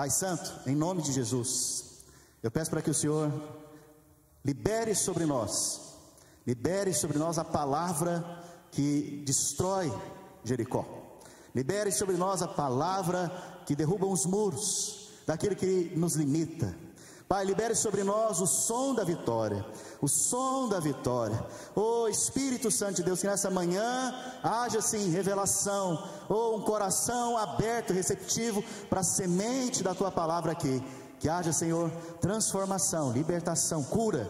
Pai Santo, em nome de Jesus, eu peço para que o Senhor libere sobre nós, libere sobre nós a palavra que destrói Jericó. Libere sobre nós a palavra que derruba os muros daquele que nos limita. Pai, libere sobre nós o som da vitória, o som da vitória. Oh Espírito Santo de Deus, que nessa manhã haja sim revelação, ou oh, um coração aberto, receptivo para a semente da tua palavra aqui. Que haja, Senhor, transformação, libertação, cura.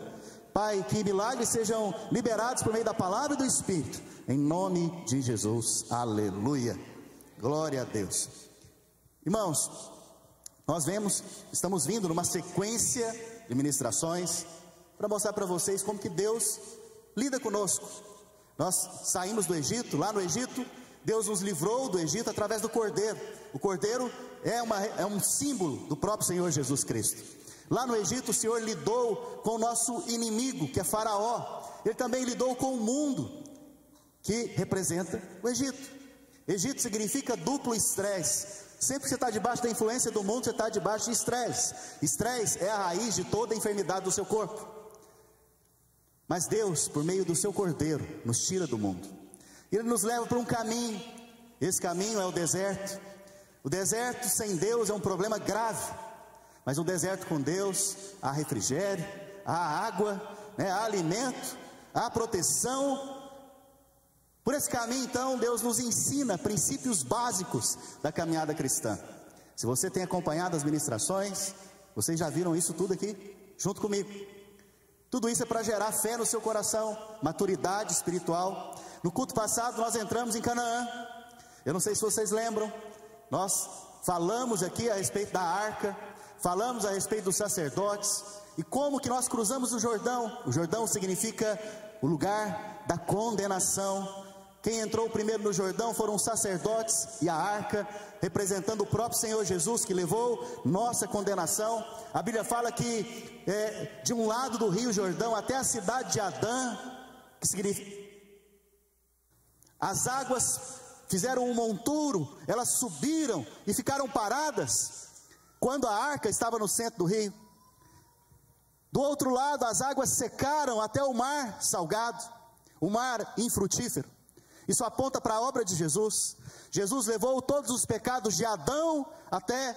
Pai, que milagres sejam liberados por meio da palavra e do Espírito, em nome de Jesus. Aleluia. Glória a Deus. Irmãos, nós vemos, estamos vindo numa sequência de ministrações para mostrar para vocês como que Deus lida conosco. Nós saímos do Egito, lá no Egito, Deus nos livrou do Egito através do cordeiro. O cordeiro é, uma, é um símbolo do próprio Senhor Jesus Cristo. Lá no Egito, o Senhor lidou com o nosso inimigo, que é Faraó. Ele também lidou com o mundo, que representa o Egito. Egito significa duplo estresse. Sempre que você está debaixo da influência do mundo, você está debaixo de estresse. Estresse é a raiz de toda a enfermidade do seu corpo. Mas Deus, por meio do seu cordeiro, nos tira do mundo. Ele nos leva para um caminho. Esse caminho é o deserto. O deserto sem Deus é um problema grave, mas um deserto com Deus há refrigério, há água, né, há alimento, há proteção. Por esse caminho, então, Deus nos ensina princípios básicos da caminhada cristã. Se você tem acompanhado as ministrações, vocês já viram isso tudo aqui, junto comigo. Tudo isso é para gerar fé no seu coração, maturidade espiritual. No culto passado, nós entramos em Canaã. Eu não sei se vocês lembram, nós falamos aqui a respeito da arca, falamos a respeito dos sacerdotes e como que nós cruzamos o Jordão. O Jordão significa o lugar da condenação. Quem entrou primeiro no Jordão foram os sacerdotes e a arca, representando o próprio Senhor Jesus que levou nossa condenação. A Bíblia fala que é, de um lado do rio Jordão até a cidade de Adã, que significa as águas fizeram um monturo, elas subiram e ficaram paradas quando a arca estava no centro do rio. Do outro lado, as águas secaram até o mar salgado, o mar infrutífero. Isso aponta para a obra de Jesus. Jesus levou todos os pecados de Adão até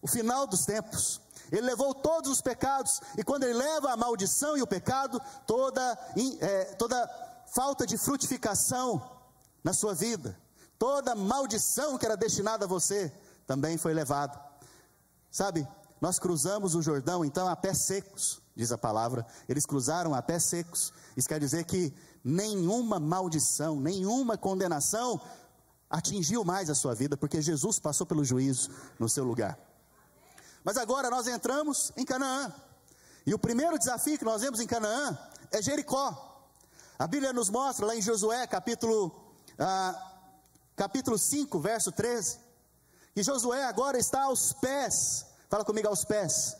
o final dos tempos. Ele levou todos os pecados, e quando ele leva a maldição e o pecado, toda, é, toda falta de frutificação na sua vida, toda maldição que era destinada a você também foi levada. Sabe, nós cruzamos o Jordão então a pés secos, diz a palavra. Eles cruzaram a pés secos. Isso quer dizer que nenhuma maldição, nenhuma condenação atingiu mais a sua vida, porque Jesus passou pelo juízo no seu lugar. Mas agora nós entramos em Canaã. E o primeiro desafio que nós vemos em Canaã é Jericó. A Bíblia nos mostra lá em Josué, capítulo ah, capítulo 5, verso 13, que Josué agora está aos pés, fala comigo, aos pés,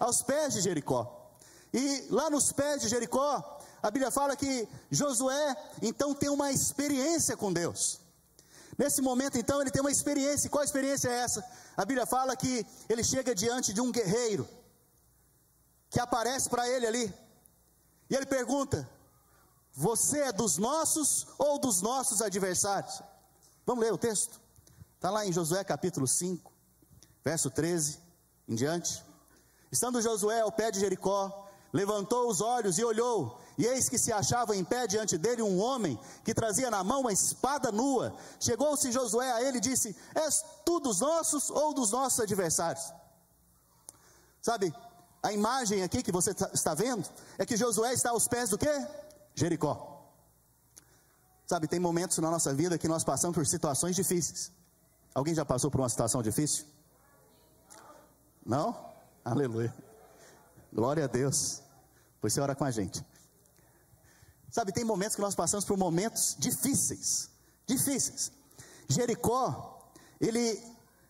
aos pés de Jericó. E lá nos pés de Jericó, a Bíblia fala que Josué então tem uma experiência com Deus. Nesse momento, então, ele tem uma experiência. Qual experiência é essa? A Bíblia fala que ele chega diante de um guerreiro que aparece para ele ali. E ele pergunta: Você é dos nossos ou dos nossos adversários? Vamos ler o texto? Está lá em Josué capítulo 5, verso 13 em diante. Estando Josué ao pé de Jericó, levantou os olhos e olhou, e eis que se achava em pé diante dele um homem que trazia na mão uma espada nua. Chegou-se Josué a ele e disse: És tu dos nossos ou dos nossos adversários? Sabe, a imagem aqui que você tá, está vendo é que Josué está aos pés do que? Jericó. Sabe, tem momentos na nossa vida que nós passamos por situações difíceis. Alguém já passou por uma situação difícil? Não? Aleluia. Glória a Deus. Pois você ora com a gente. Sabe, tem momentos que nós passamos por momentos difíceis. Difíceis. Jericó, ele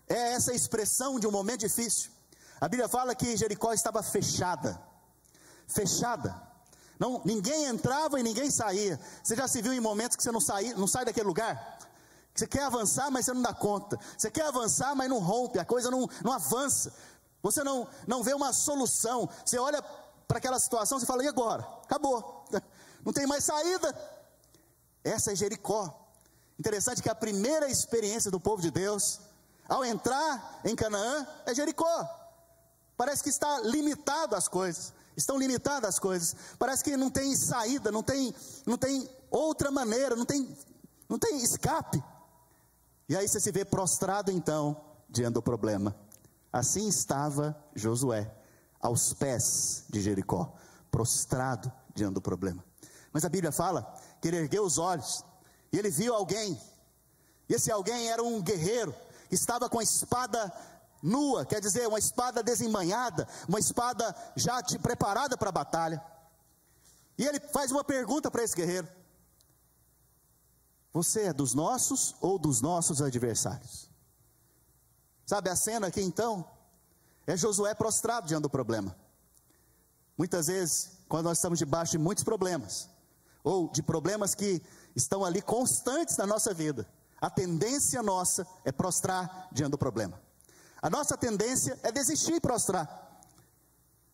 é essa expressão de um momento difícil. A Bíblia fala que Jericó estava fechada. Fechada. Não, ninguém entrava e ninguém saía. Você já se viu em momentos que você não, saía, não sai daquele lugar? Você quer avançar, mas você não dá conta. Você quer avançar, mas não rompe, a coisa não, não avança. Você não, não vê uma solução. Você olha para aquela situação e fala: e agora? Acabou. Não tem mais saída. Essa é Jericó. Interessante que a primeira experiência do povo de Deus, ao entrar em Canaã, é Jericó. Parece que está limitado as coisas. Estão limitadas as coisas. Parece que não tem saída, não tem, não tem outra maneira, não tem, não tem escape. E aí você se vê prostrado então diante do problema. Assim estava Josué, aos pés de Jericó, prostrado diante do problema. Mas a Bíblia fala que ele ergueu os olhos e ele viu alguém. E esse alguém era um guerreiro que estava com a espada nua, quer dizer, uma espada desembanhada, uma espada já te preparada para a batalha. E ele faz uma pergunta para esse guerreiro: Você é dos nossos ou dos nossos adversários? Sabe a cena aqui então? É Josué prostrado diante do problema. Muitas vezes, quando nós estamos debaixo de muitos problemas, ou de problemas que estão ali constantes na nossa vida, a tendência nossa é prostrar diante do problema. A nossa tendência é desistir e prostrar.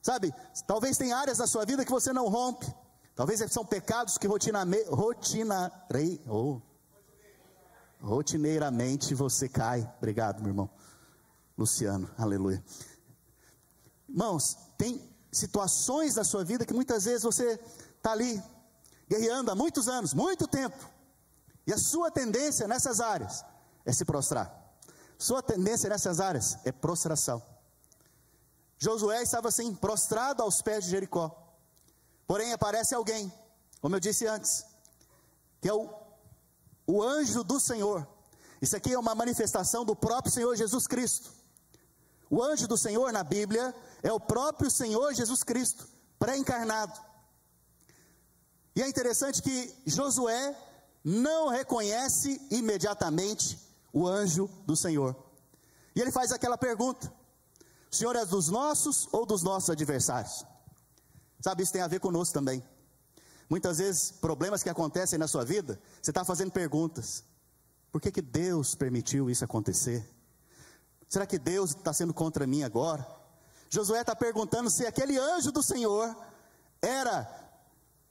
Sabe, talvez tem áreas da sua vida que você não rompe, talvez são pecados que rotiname, oh, rotineiramente você cai. Obrigado, meu irmão. Luciano, aleluia. Irmãos, tem situações da sua vida que muitas vezes você está ali, guerreando há muitos anos, muito tempo, e a sua tendência nessas áreas é se prostrar. Sua tendência nessas áreas é prostração. Josué estava assim, prostrado aos pés de Jericó. Porém, aparece alguém, como eu disse antes, que é o, o anjo do Senhor. Isso aqui é uma manifestação do próprio Senhor Jesus Cristo. O anjo do Senhor na Bíblia é o próprio Senhor Jesus Cristo, pré-encarnado. E é interessante que Josué não reconhece imediatamente o anjo do Senhor. E ele faz aquela pergunta: o Senhor é dos nossos ou dos nossos adversários? Sabe, isso tem a ver conosco também. Muitas vezes, problemas que acontecem na sua vida, você está fazendo perguntas: por que, que Deus permitiu isso acontecer? Será que Deus está sendo contra mim agora? Josué está perguntando se aquele anjo do Senhor era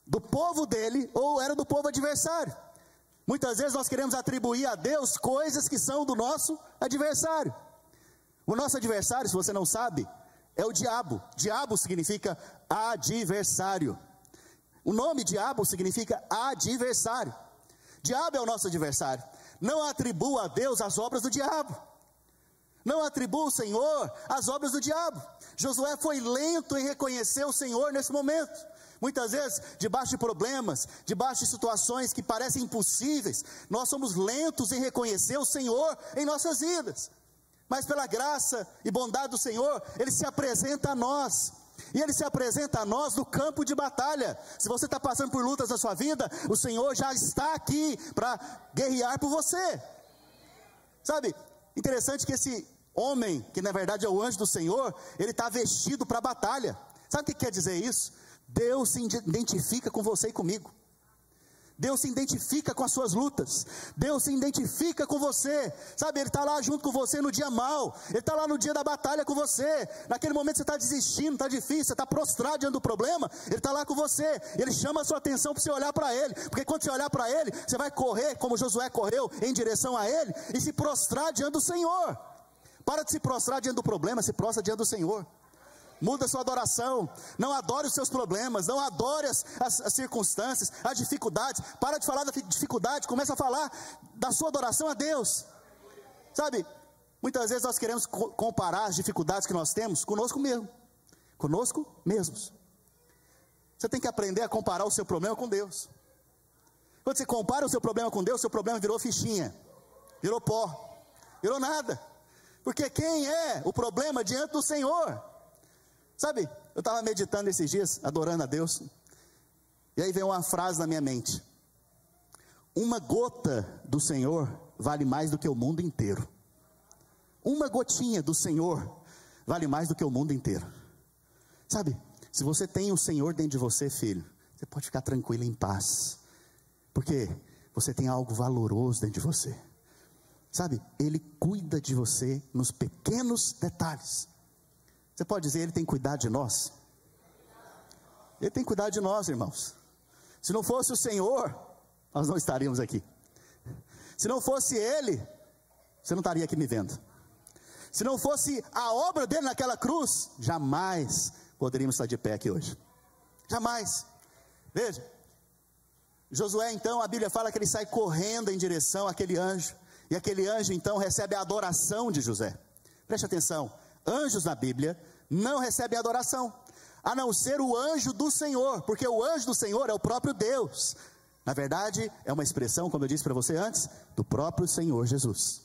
do povo dele ou era do povo adversário. Muitas vezes nós queremos atribuir a Deus coisas que são do nosso adversário. O nosso adversário, se você não sabe, é o diabo. Diabo significa adversário. O nome diabo significa adversário. Diabo é o nosso adversário. Não atribua a Deus as obras do diabo. Não atribua o Senhor às obras do diabo. Josué foi lento em reconhecer o Senhor nesse momento. Muitas vezes, debaixo de problemas, debaixo de situações que parecem impossíveis, nós somos lentos em reconhecer o Senhor em nossas vidas. Mas pela graça e bondade do Senhor, Ele se apresenta a nós. E Ele se apresenta a nós no campo de batalha. Se você está passando por lutas na sua vida, o Senhor já está aqui para guerrear por você. Sabe, interessante que esse homem, que na verdade é o anjo do Senhor, ele está vestido para a batalha. Sabe o que quer dizer isso? Deus se identifica com você e comigo. Deus se identifica com as suas lutas. Deus se identifica com você. Sabe, Ele está lá junto com você no dia mal. Ele está lá no dia da batalha com você. Naquele momento você está desistindo, está difícil, você está prostrado diante do problema. Ele está lá com você. Ele chama a sua atenção para você olhar para Ele. Porque quando você olhar para Ele, você vai correr, como Josué correu, em direção a Ele e se prostrar diante do Senhor. Para de se prostrar diante do problema, se prostra diante do Senhor. Muda sua adoração. Não adore os seus problemas. Não adore as, as, as, circunstâncias, as dificuldades. Para de falar da dificuldade. Começa a falar da sua adoração a Deus. Sabe? Muitas vezes nós queremos comparar as dificuldades que nós temos conosco mesmo. Conosco mesmos. Você tem que aprender a comparar o seu problema com Deus. Quando você compara o seu problema com Deus, seu problema virou fichinha, virou pó, virou nada. Porque quem é o problema diante do Senhor? Sabe, eu estava meditando esses dias, adorando a Deus, e aí veio uma frase na minha mente: Uma gota do Senhor vale mais do que o mundo inteiro. Uma gotinha do Senhor vale mais do que o mundo inteiro. Sabe, se você tem o Senhor dentro de você, filho, você pode ficar tranquilo em paz, porque você tem algo valoroso dentro de você. Sabe, Ele cuida de você nos pequenos detalhes. Você pode dizer, Ele tem cuidado de nós? Ele tem cuidado de nós, irmãos. Se não fosse o Senhor, nós não estaríamos aqui. Se não fosse Ele, você não estaria aqui me vendo. Se não fosse a obra dele naquela cruz, jamais poderíamos estar de pé aqui hoje. Jamais. Veja, Josué, então, a Bíblia fala que ele sai correndo em direção àquele anjo, e aquele anjo, então, recebe a adoração de José. Preste atenção: anjos na Bíblia não recebem adoração, a não ser o anjo do Senhor, porque o anjo do Senhor é o próprio Deus. Na verdade, é uma expressão, como eu disse para você antes, do próprio Senhor Jesus.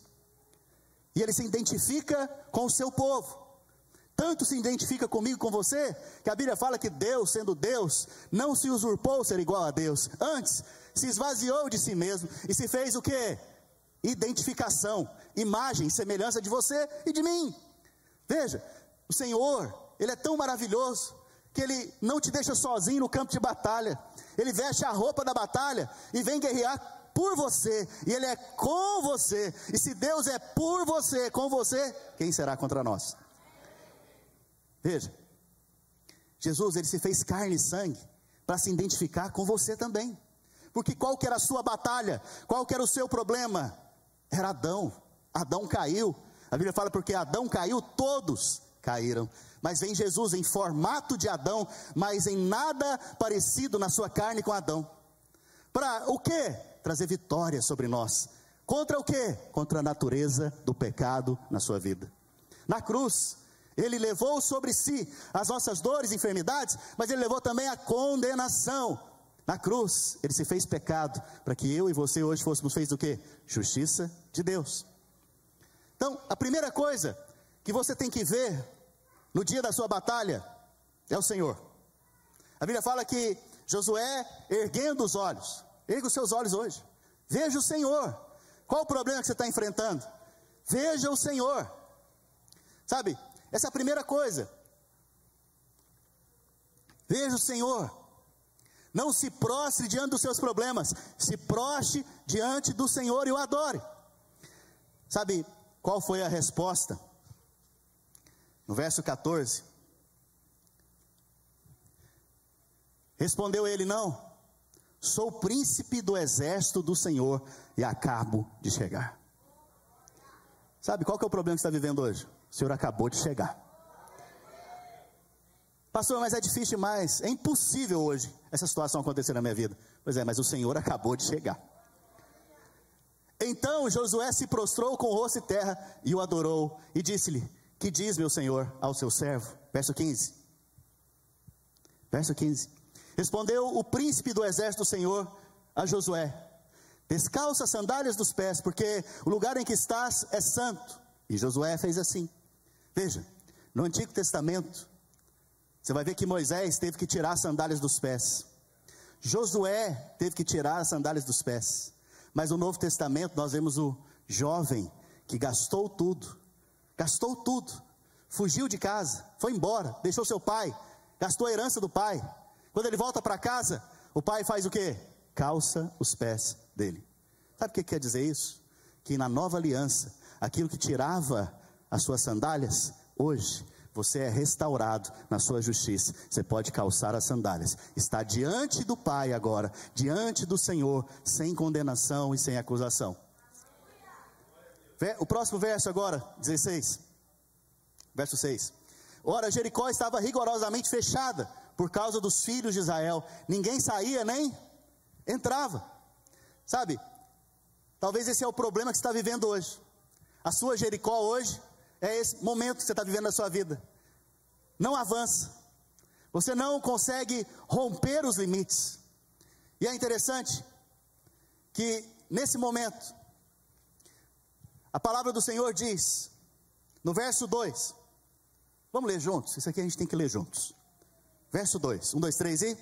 E ele se identifica com o seu povo. Tanto se identifica comigo, com você, que a Bíblia fala que Deus, sendo Deus, não se usurpou ser igual a Deus. Antes, se esvaziou de si mesmo e se fez o que? Identificação, imagem, semelhança de você e de mim. Veja, o Senhor, Ele é tão maravilhoso que Ele não te deixa sozinho no campo de batalha. Ele veste a roupa da batalha e vem guerrear por você, e Ele é com você. E se Deus é por você, com você, quem será contra nós? Veja, Jesus ele se fez carne e sangue para se identificar com você também. Porque qual que era a sua batalha? Qual que era o seu problema? Era Adão. Adão caiu. A Bíblia fala porque Adão caiu, todos caíram. Mas vem Jesus em formato de Adão, mas em nada parecido na sua carne com Adão. Para o quê? Trazer vitória sobre nós. Contra o quê? Contra a natureza do pecado na sua vida. Na cruz, ele levou sobre si as nossas dores e enfermidades, mas ele levou também a condenação. Na cruz, ele se fez pecado, para que eu e você hoje fôssemos feitos o quê? Justiça de Deus. Então, a primeira coisa que você tem que ver no dia da sua batalha é o Senhor. A Bíblia fala que Josué, erguendo os olhos, erga os seus olhos hoje, veja o Senhor. Qual o problema que você está enfrentando? Veja o Senhor. Sabe, essa é a primeira coisa. Veja o Senhor. Não se prostre diante dos seus problemas. Se prostre diante do Senhor e o adore. Sabe qual foi a resposta? No verso 14. Respondeu ele: Não, sou príncipe do exército do Senhor e acabo de chegar. Sabe qual que é o problema que você está vivendo hoje? O senhor acabou de chegar. Pastor, mas é difícil demais. É impossível hoje essa situação acontecer na minha vida. Pois é, mas o Senhor acabou de chegar. Então Josué se prostrou com o rosto e terra e o adorou e disse-lhe: Que diz meu Senhor ao seu servo? Verso 15. Verso 15. Respondeu o príncipe do exército do Senhor a Josué: Descalça as sandálias dos pés, porque o lugar em que estás é santo. E Josué fez assim. Veja, no Antigo Testamento, você vai ver que Moisés teve que tirar as sandálias dos pés. Josué teve que tirar as sandálias dos pés. Mas no Novo Testamento nós vemos o jovem que gastou tudo, gastou tudo, fugiu de casa, foi embora, deixou seu pai, gastou a herança do pai. Quando ele volta para casa, o pai faz o que? Calça os pés dele. Sabe o que quer dizer isso? Que na nova aliança, aquilo que tirava as suas sandálias, hoje você é restaurado na sua justiça. Você pode calçar as sandálias. Está diante do Pai agora, diante do Senhor, sem condenação e sem acusação. O próximo verso agora, 16. Verso 6. Ora, Jericó estava rigorosamente fechada por causa dos filhos de Israel. Ninguém saía nem entrava. Sabe? Talvez esse é o problema que você está vivendo hoje. A sua Jericó hoje é esse momento que você está vivendo na sua vida. Não avança. Você não consegue romper os limites. E é interessante que nesse momento, a palavra do Senhor diz, no verso 2, vamos ler juntos, isso aqui a gente tem que ler juntos. Verso 2, 1, 2, 3 e.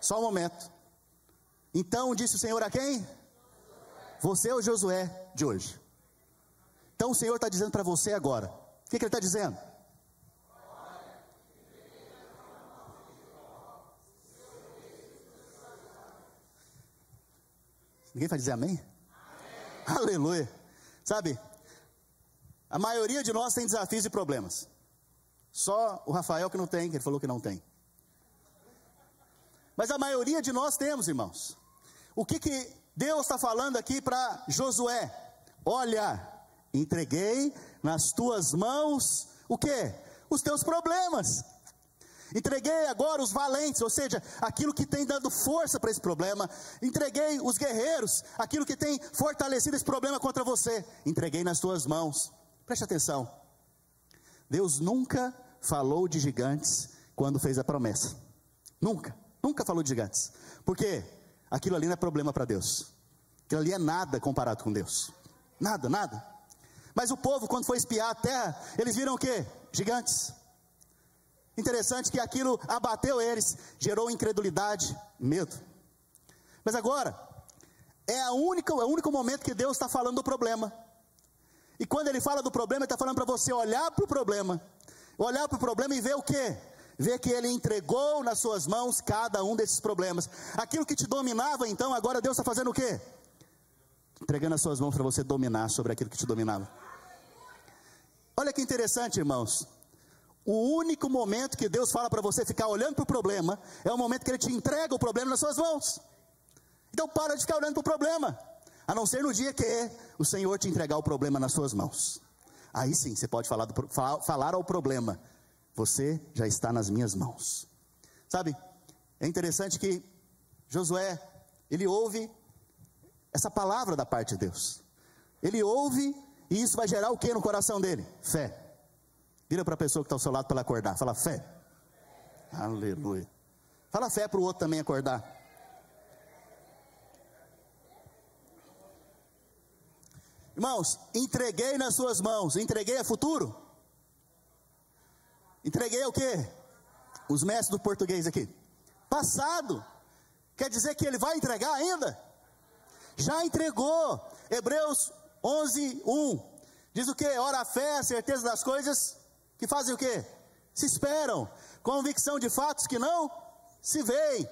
Só um momento. Então disse o Senhor a quem? Você é o Josué de hoje. Então o Senhor está dizendo para você agora: o que, que Ele está dizendo? Ninguém vai dizer amém? amém? Aleluia. Sabe, a maioria de nós tem desafios e problemas. Só o Rafael que não tem, que ele falou que não tem. Mas a maioria de nós temos, irmãos. O que, que Deus está falando aqui para Josué? Olha, entreguei nas tuas mãos o que? Os teus problemas. Entreguei agora os valentes, ou seja, aquilo que tem dando força para esse problema. Entreguei os guerreiros, aquilo que tem fortalecido esse problema contra você. Entreguei nas tuas mãos. Preste atenção. Deus nunca falou de gigantes quando fez a promessa. Nunca, nunca falou de gigantes. Porque aquilo ali não é problema para Deus. Aquilo ali é nada comparado com Deus. Nada, nada. Mas o povo, quando foi espiar a terra, eles viram o que? Gigantes. Interessante que aquilo abateu eles, gerou incredulidade, medo. Mas agora, é, a única, é o único momento que Deus está falando do problema. E quando Ele fala do problema, Ele está falando para você olhar para o problema. Olhar para o problema e ver o que? Ver que Ele entregou nas suas mãos cada um desses problemas. Aquilo que te dominava, então, agora Deus está fazendo o que? Entregando as suas mãos para você dominar sobre aquilo que te dominava. Olha que interessante, irmãos. O único momento que Deus fala para você ficar olhando para o problema é o momento que Ele te entrega o problema nas suas mãos. Então para de ficar olhando para o problema, a não ser no dia que o Senhor te entregar o problema nas suas mãos. Aí sim você pode falar, do, falar ao problema: Você já está nas minhas mãos. Sabe, é interessante que Josué, ele ouve essa palavra da parte de Deus. Ele ouve e isso vai gerar o que no coração dele? Fé. Vira para a pessoa que está ao seu lado para ela acordar. Fala fé. Aleluia. Fala fé para o outro também acordar. Irmãos, entreguei nas suas mãos. Entreguei a futuro? Entreguei o quê? Os mestres do português aqui. Passado. Quer dizer que ele vai entregar ainda? Já entregou. Hebreus 11, 1. Diz o que? Ora, a fé, a certeza das coisas que fazem o quê? Se esperam, convicção de fatos que não se veem.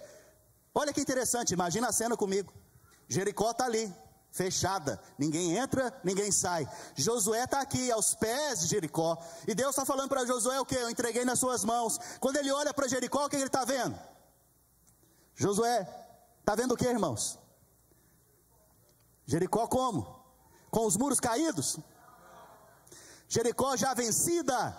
Olha que interessante, imagina a cena comigo. Jericó está ali, fechada, ninguém entra, ninguém sai. Josué está aqui, aos pés de Jericó, e Deus está falando para Josué o que? Eu entreguei nas suas mãos. Quando ele olha para Jericó, o que ele está vendo? Josué, está vendo o que, irmãos? Jericó como? Com os muros caídos? Jericó já vencida?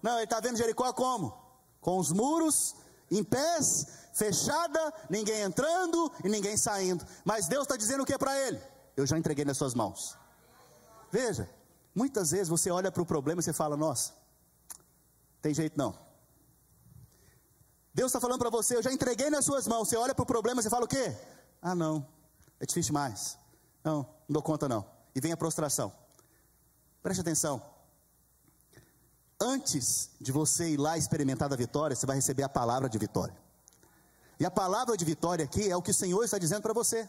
Não, ele está vendo Jericó como? Com os muros em pés, fechada, ninguém entrando e ninguém saindo. Mas Deus está dizendo o que para ele? Eu já entreguei nas suas mãos. Veja, muitas vezes você olha para o problema e você fala: Nossa, tem jeito não. Deus está falando para você: Eu já entreguei nas suas mãos. Você olha para o problema e você fala o quê? Ah, não, é difícil demais. Não, não dou conta não. E vem a prostração. Preste atenção. Antes de você ir lá experimentar da vitória, você vai receber a palavra de vitória. E a palavra de vitória aqui é o que o Senhor está dizendo para você.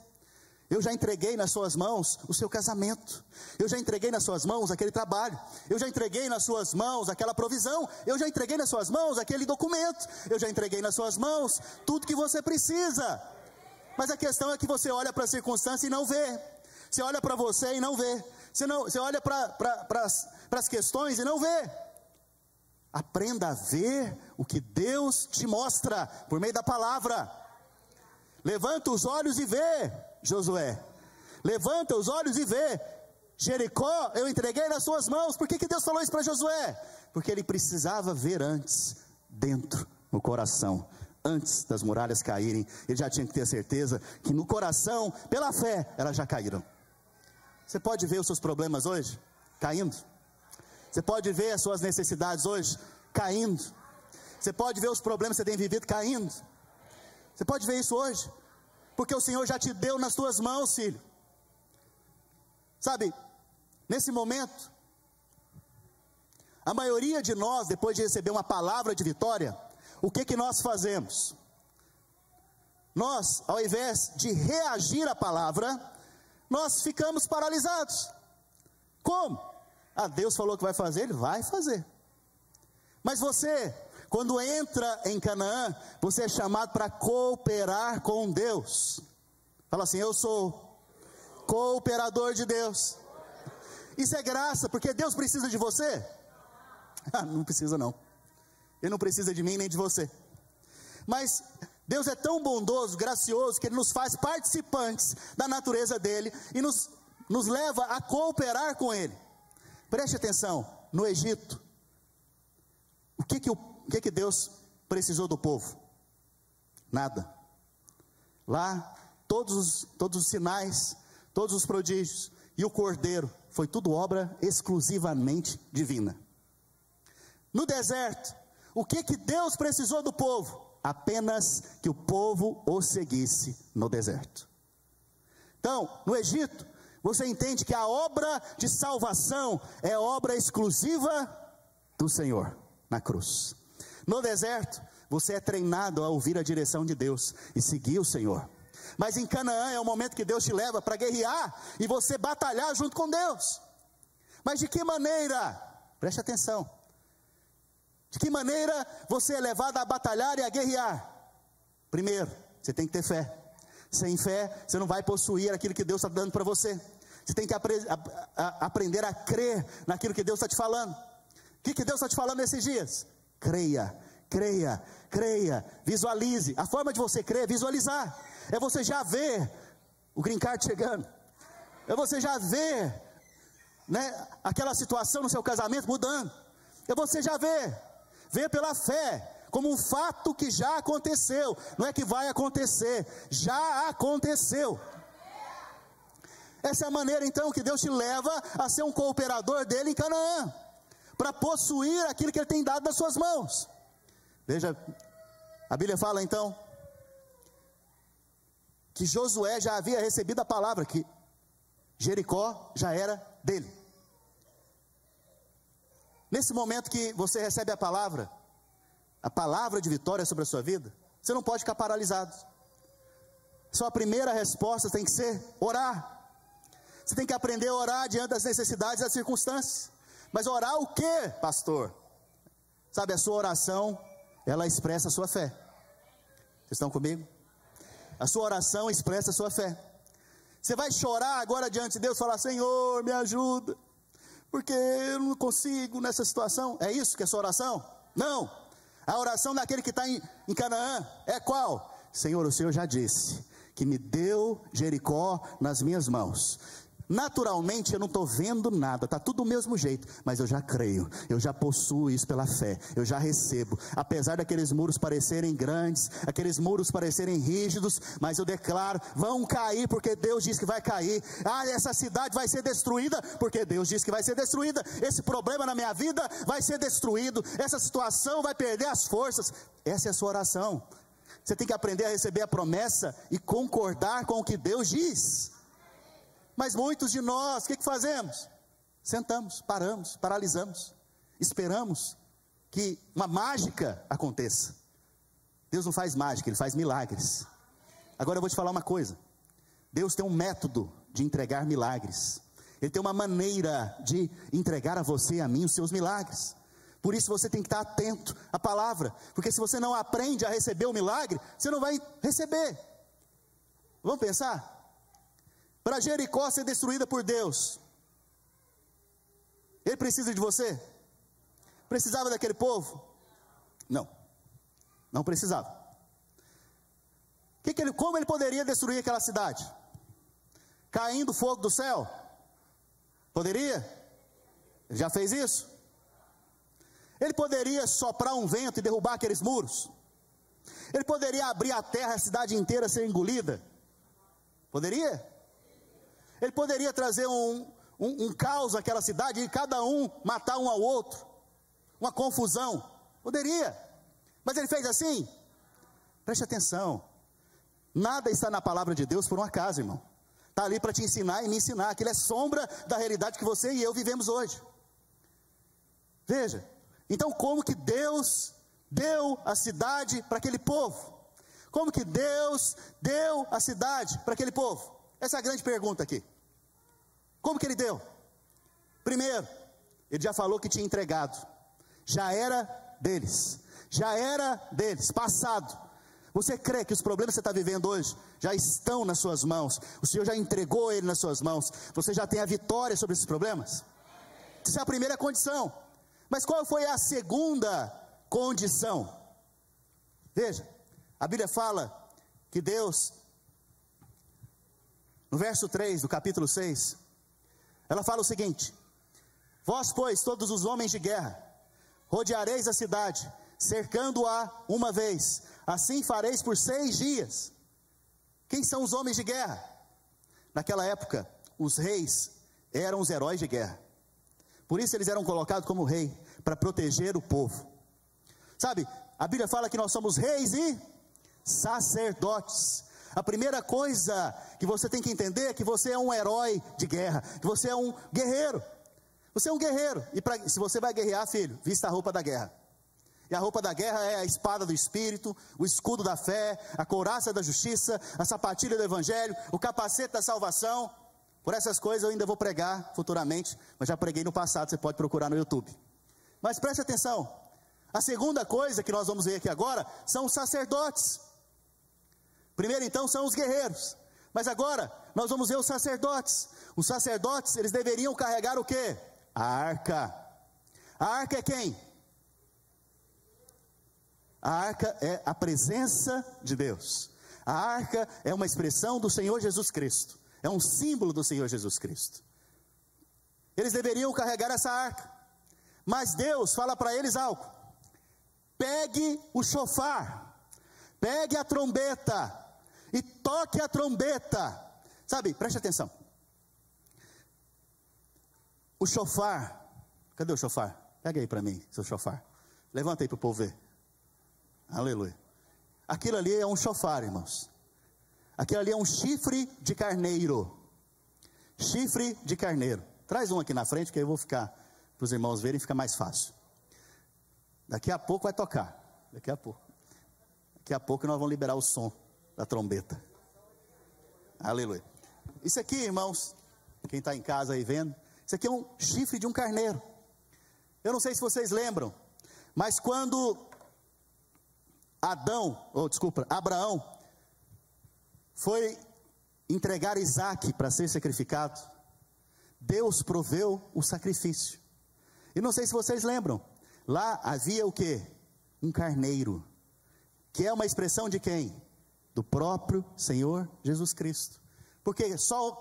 Eu já entreguei nas suas mãos o seu casamento. Eu já entreguei nas suas mãos aquele trabalho. Eu já entreguei nas suas mãos aquela provisão. Eu já entreguei nas suas mãos aquele documento. Eu já entreguei nas suas mãos tudo que você precisa. Mas a questão é que você olha para a circunstância e não vê. Você olha para você e não vê. Você, não, você olha para pra, as questões e não vê. Aprenda a ver o que Deus te mostra por meio da palavra. Levanta os olhos e vê, Josué. Levanta os olhos e vê. Jericó eu entreguei nas suas mãos. Por que, que Deus falou isso para Josué? Porque ele precisava ver antes, dentro, no coração. Antes das muralhas caírem, ele já tinha que ter certeza que no coração, pela fé, elas já caíram. Você pode ver os seus problemas hoje caindo? Você pode ver as suas necessidades hoje caindo. Você pode ver os problemas que você tem vivido caindo. Você pode ver isso hoje. Porque o Senhor já te deu nas tuas mãos, filho. Sabe, nesse momento, a maioria de nós, depois de receber uma palavra de vitória, o que que nós fazemos? Nós, ao invés de reagir à palavra, nós ficamos paralisados. Como? Ah, Deus falou que vai fazer, Ele vai fazer. Mas você, quando entra em Canaã, você é chamado para cooperar com Deus. Fala assim: Eu sou cooperador de Deus. Isso é graça, porque Deus precisa de você? Ah, não precisa não. Ele não precisa de mim nem de você. Mas Deus é tão bondoso, gracioso, que Ele nos faz participantes da natureza dele e nos, nos leva a cooperar com Ele. Preste atenção: no Egito, o que que, o, o que, que Deus precisou do povo? Nada. Lá, todos os, todos os sinais, todos os prodígios e o cordeiro, foi tudo obra exclusivamente divina. No deserto, o que que Deus precisou do povo? Apenas que o povo o seguisse no deserto. Então, no Egito, você entende que a obra de salvação é obra exclusiva do Senhor na cruz. No deserto, você é treinado a ouvir a direção de Deus e seguir o Senhor. Mas em Canaã é o momento que Deus te leva para guerrear e você batalhar junto com Deus. Mas de que maneira? Preste atenção. De que maneira você é levado a batalhar e a guerrear? Primeiro, você tem que ter fé. Sem fé, você não vai possuir aquilo que Deus está dando para você. Você tem que apre a, a, aprender a crer naquilo que Deus está te falando. O que, que Deus está te falando nesses dias? Creia, creia, creia, visualize. A forma de você crer é visualizar. É você já ver o green card chegando. É você já ver né, aquela situação no seu casamento mudando. É você já ver Vê pela fé, como um fato que já aconteceu, não é que vai acontecer, já aconteceu. Essa é a maneira então que Deus te leva a ser um cooperador dele em Canaã, para possuir aquilo que ele tem dado nas suas mãos. Veja, a Bíblia fala então que Josué já havia recebido a palavra que Jericó já era dele. Nesse momento que você recebe a palavra, a palavra de vitória sobre a sua vida, você não pode ficar paralisado. Sua primeira resposta tem que ser orar. Você tem que aprender a orar diante das necessidades e das circunstâncias. Mas orar o que, pastor? Sabe, a sua oração, ela expressa a sua fé. Vocês estão comigo? A sua oração expressa a sua fé. Você vai chorar agora diante de Deus falar: Senhor, me ajuda porque eu não consigo nessa situação. É isso que é sua oração? Não. A oração daquele que está em, em Canaã é qual? Senhor, o Senhor já disse que me deu Jericó nas minhas mãos. Naturalmente eu não estou vendo nada, está tudo do mesmo jeito, mas eu já creio, eu já possuo isso pela fé, eu já recebo. Apesar daqueles muros parecerem grandes, aqueles muros parecerem rígidos, mas eu declaro: vão cair porque Deus diz que vai cair. Ah, essa cidade vai ser destruída porque Deus diz que vai ser destruída. Esse problema na minha vida vai ser destruído, essa situação vai perder as forças. Essa é a sua oração. Você tem que aprender a receber a promessa e concordar com o que Deus diz. Mas muitos de nós, o que, que fazemos? Sentamos, paramos, paralisamos, esperamos que uma mágica aconteça. Deus não faz mágica, Ele faz milagres. Agora eu vou te falar uma coisa: Deus tem um método de entregar milagres, Ele tem uma maneira de entregar a você e a mim os seus milagres. Por isso você tem que estar atento à palavra, porque se você não aprende a receber o milagre, você não vai receber. Vamos pensar? Para Jericó ser destruída por Deus. Ele precisa de você? Precisava daquele povo? Não, não precisava. Que que ele, como ele poderia destruir aquela cidade? Caindo fogo do céu? Poderia? Ele já fez isso? Ele poderia soprar um vento e derrubar aqueles muros? Ele poderia abrir a terra, a cidade inteira ser engolida? Poderia? Ele poderia trazer um, um, um caos àquela cidade e cada um matar um ao outro, uma confusão. Poderia, mas ele fez assim. Preste atenção, nada está na palavra de Deus por um acaso, irmão. Está ali para te ensinar e me ensinar. Aquilo é sombra da realidade que você e eu vivemos hoje. Veja, então como que Deus deu a cidade para aquele povo? Como que Deus deu a cidade para aquele povo? Essa é a grande pergunta aqui. Como que ele deu? Primeiro, ele já falou que tinha entregado. Já era deles. Já era deles, passado. Você crê que os problemas que você está vivendo hoje já estão nas suas mãos? O Senhor já entregou ele nas suas mãos? Você já tem a vitória sobre esses problemas? Essa é a primeira condição. Mas qual foi a segunda condição? Veja, a Bíblia fala que Deus, no verso 3 do capítulo 6, ela fala o seguinte: Vós, pois, todos os homens de guerra, rodeareis a cidade, cercando-a uma vez, assim fareis por seis dias. Quem são os homens de guerra? Naquela época, os reis eram os heróis de guerra. Por isso eles eram colocados como rei, para proteger o povo. Sabe, a Bíblia fala que nós somos reis e sacerdotes. A primeira coisa que você tem que entender é que você é um herói de guerra, que você é um guerreiro. Você é um guerreiro. E pra, se você vai guerrear, filho, vista a roupa da guerra. E a roupa da guerra é a espada do espírito, o escudo da fé, a couraça da justiça, a sapatilha do evangelho, o capacete da salvação. Por essas coisas eu ainda vou pregar futuramente, mas já preguei no passado, você pode procurar no YouTube. Mas preste atenção, a segunda coisa que nós vamos ver aqui agora são os sacerdotes. Primeiro então são os guerreiros, mas agora nós vamos ver os sacerdotes. Os sacerdotes, eles deveriam carregar o que? A arca. A arca é quem? A arca é a presença de Deus. A arca é uma expressão do Senhor Jesus Cristo é um símbolo do Senhor Jesus Cristo. Eles deveriam carregar essa arca, mas Deus fala para eles algo: pegue o chofar, pegue a trombeta e toque a trombeta. Sabe, preste atenção. O chofar, cadê o chofar? Pega aí para mim, seu chofar. Levanta aí para o povo ver. Aleluia. Aquilo ali é um chofar, irmãos. Aquilo ali é um chifre de carneiro. Chifre de carneiro. Traz um aqui na frente, que aí eu vou ficar, para os irmãos verem, fica mais fácil. Daqui a pouco vai tocar. Daqui a pouco. Daqui a pouco nós vamos liberar o som da trombeta. Aleluia. Isso aqui, irmãos, quem está em casa aí vendo, isso aqui é um chifre de um carneiro. Eu não sei se vocês lembram, mas quando Adão, ou desculpa, Abraão foi entregar Isaac para ser sacrificado, Deus proveu o sacrifício. E não sei se vocês lembram, lá havia o que? Um carneiro, que é uma expressão de quem? Do próprio Senhor Jesus Cristo. Porque só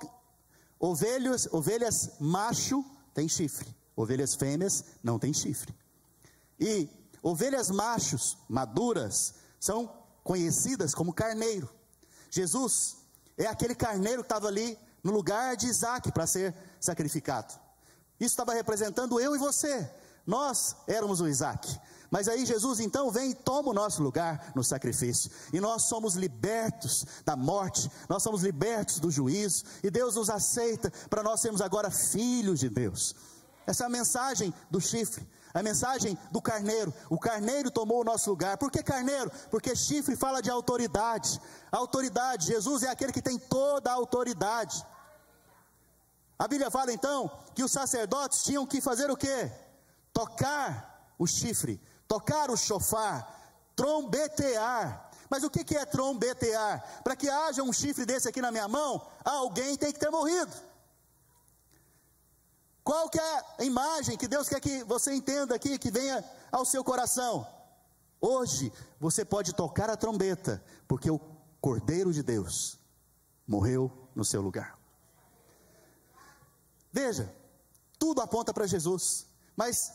ovelhas, ovelhas macho tem chifre, ovelhas fêmeas não tem chifre. E ovelhas machos maduras são conhecidas como carneiro. Jesus é aquele carneiro que estava ali no lugar de Isaac para ser sacrificado. Isso estava representando eu e você. Nós éramos o Isaac. Mas aí Jesus então vem e toma o nosso lugar no sacrifício. E nós somos libertos da morte, nós somos libertos do juízo. E Deus nos aceita para nós sermos agora filhos de Deus. Essa é a mensagem do chifre a mensagem do carneiro. O carneiro tomou o nosso lugar. Por que carneiro? Porque chifre fala de autoridade. autoridade, Jesus é aquele que tem toda a autoridade. A Bíblia fala então que os sacerdotes tinham que fazer o que? Tocar o chifre, tocar o chofar, trombetear. Mas o que é trombetear? Para que haja um chifre desse aqui na minha mão, alguém tem que ter morrido. Qual que é a imagem que Deus quer que você entenda aqui, que venha ao seu coração? Hoje você pode tocar a trombeta, porque o Cordeiro de Deus morreu no seu lugar. Veja, tudo aponta para Jesus, mas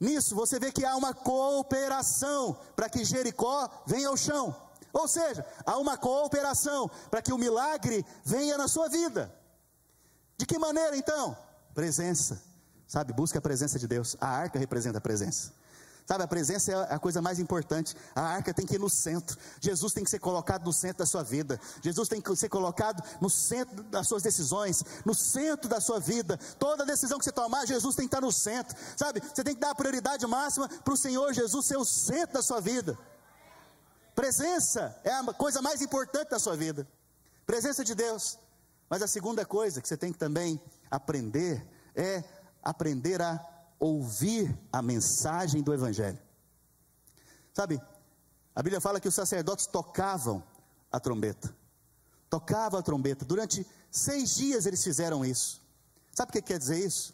nisso você vê que há uma cooperação para que Jericó venha ao chão. Ou seja, há uma cooperação para que o milagre venha na sua vida. De que maneira então? Presença. Sabe, busca a presença de Deus. A arca representa a presença. Sabe, a presença é a coisa mais importante. A arca tem que ir no centro. Jesus tem que ser colocado no centro da sua vida. Jesus tem que ser colocado no centro das suas decisões, no centro da sua vida. Toda decisão que você tomar, Jesus tem que estar no centro. Sabe, você tem que dar a prioridade máxima para o Senhor Jesus ser o centro da sua vida. Presença é a coisa mais importante da sua vida. Presença de Deus. Mas a segunda coisa que você tem que também aprender é aprender a ouvir a mensagem do Evangelho. Sabe, A Bíblia fala que os sacerdotes tocavam a trombeta. Tocavam a trombeta. Durante seis dias eles fizeram isso. Sabe o que quer dizer isso?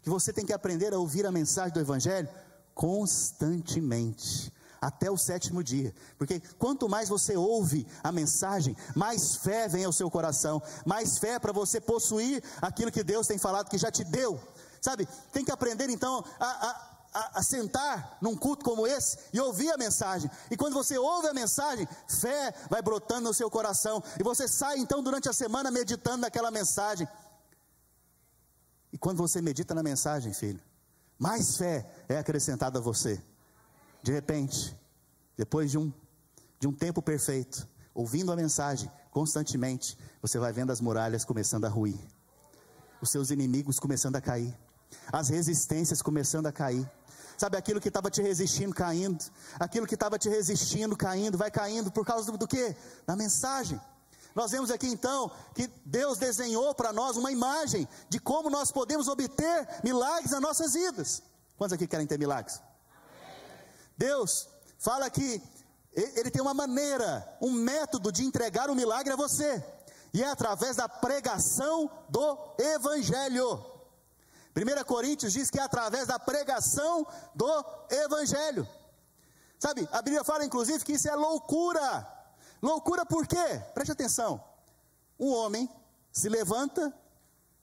Que você tem que aprender a ouvir a mensagem do Evangelho constantemente até o sétimo dia, porque quanto mais você ouve a mensagem, mais fé vem ao seu coração, mais fé para você possuir aquilo que Deus tem falado que já te deu, sabe? Tem que aprender então a, a a, a, sentar num culto como esse e ouvir a mensagem. E quando você ouve a mensagem, fé vai brotando no seu coração. E você sai então durante a semana meditando naquela mensagem. E quando você medita na mensagem, filho, mais fé é acrescentada a você. De repente, depois de um, de um tempo perfeito, ouvindo a mensagem constantemente, você vai vendo as muralhas começando a ruir, os seus inimigos começando a cair, as resistências começando a cair. Sabe aquilo que estava te resistindo caindo, aquilo que estava te resistindo caindo, vai caindo por causa do, do que? Da mensagem. Nós vemos aqui então que Deus desenhou para nós uma imagem de como nós podemos obter milagres nas nossas vidas. Quantos aqui querem ter milagres? Deus fala que Ele tem uma maneira, um método de entregar o milagre a você, e é através da pregação do Evangelho. 1 Coríntios diz que é através da pregação do Evangelho. Sabe, a Bíblia fala inclusive que isso é loucura. Loucura por quê? Preste atenção. Um homem se levanta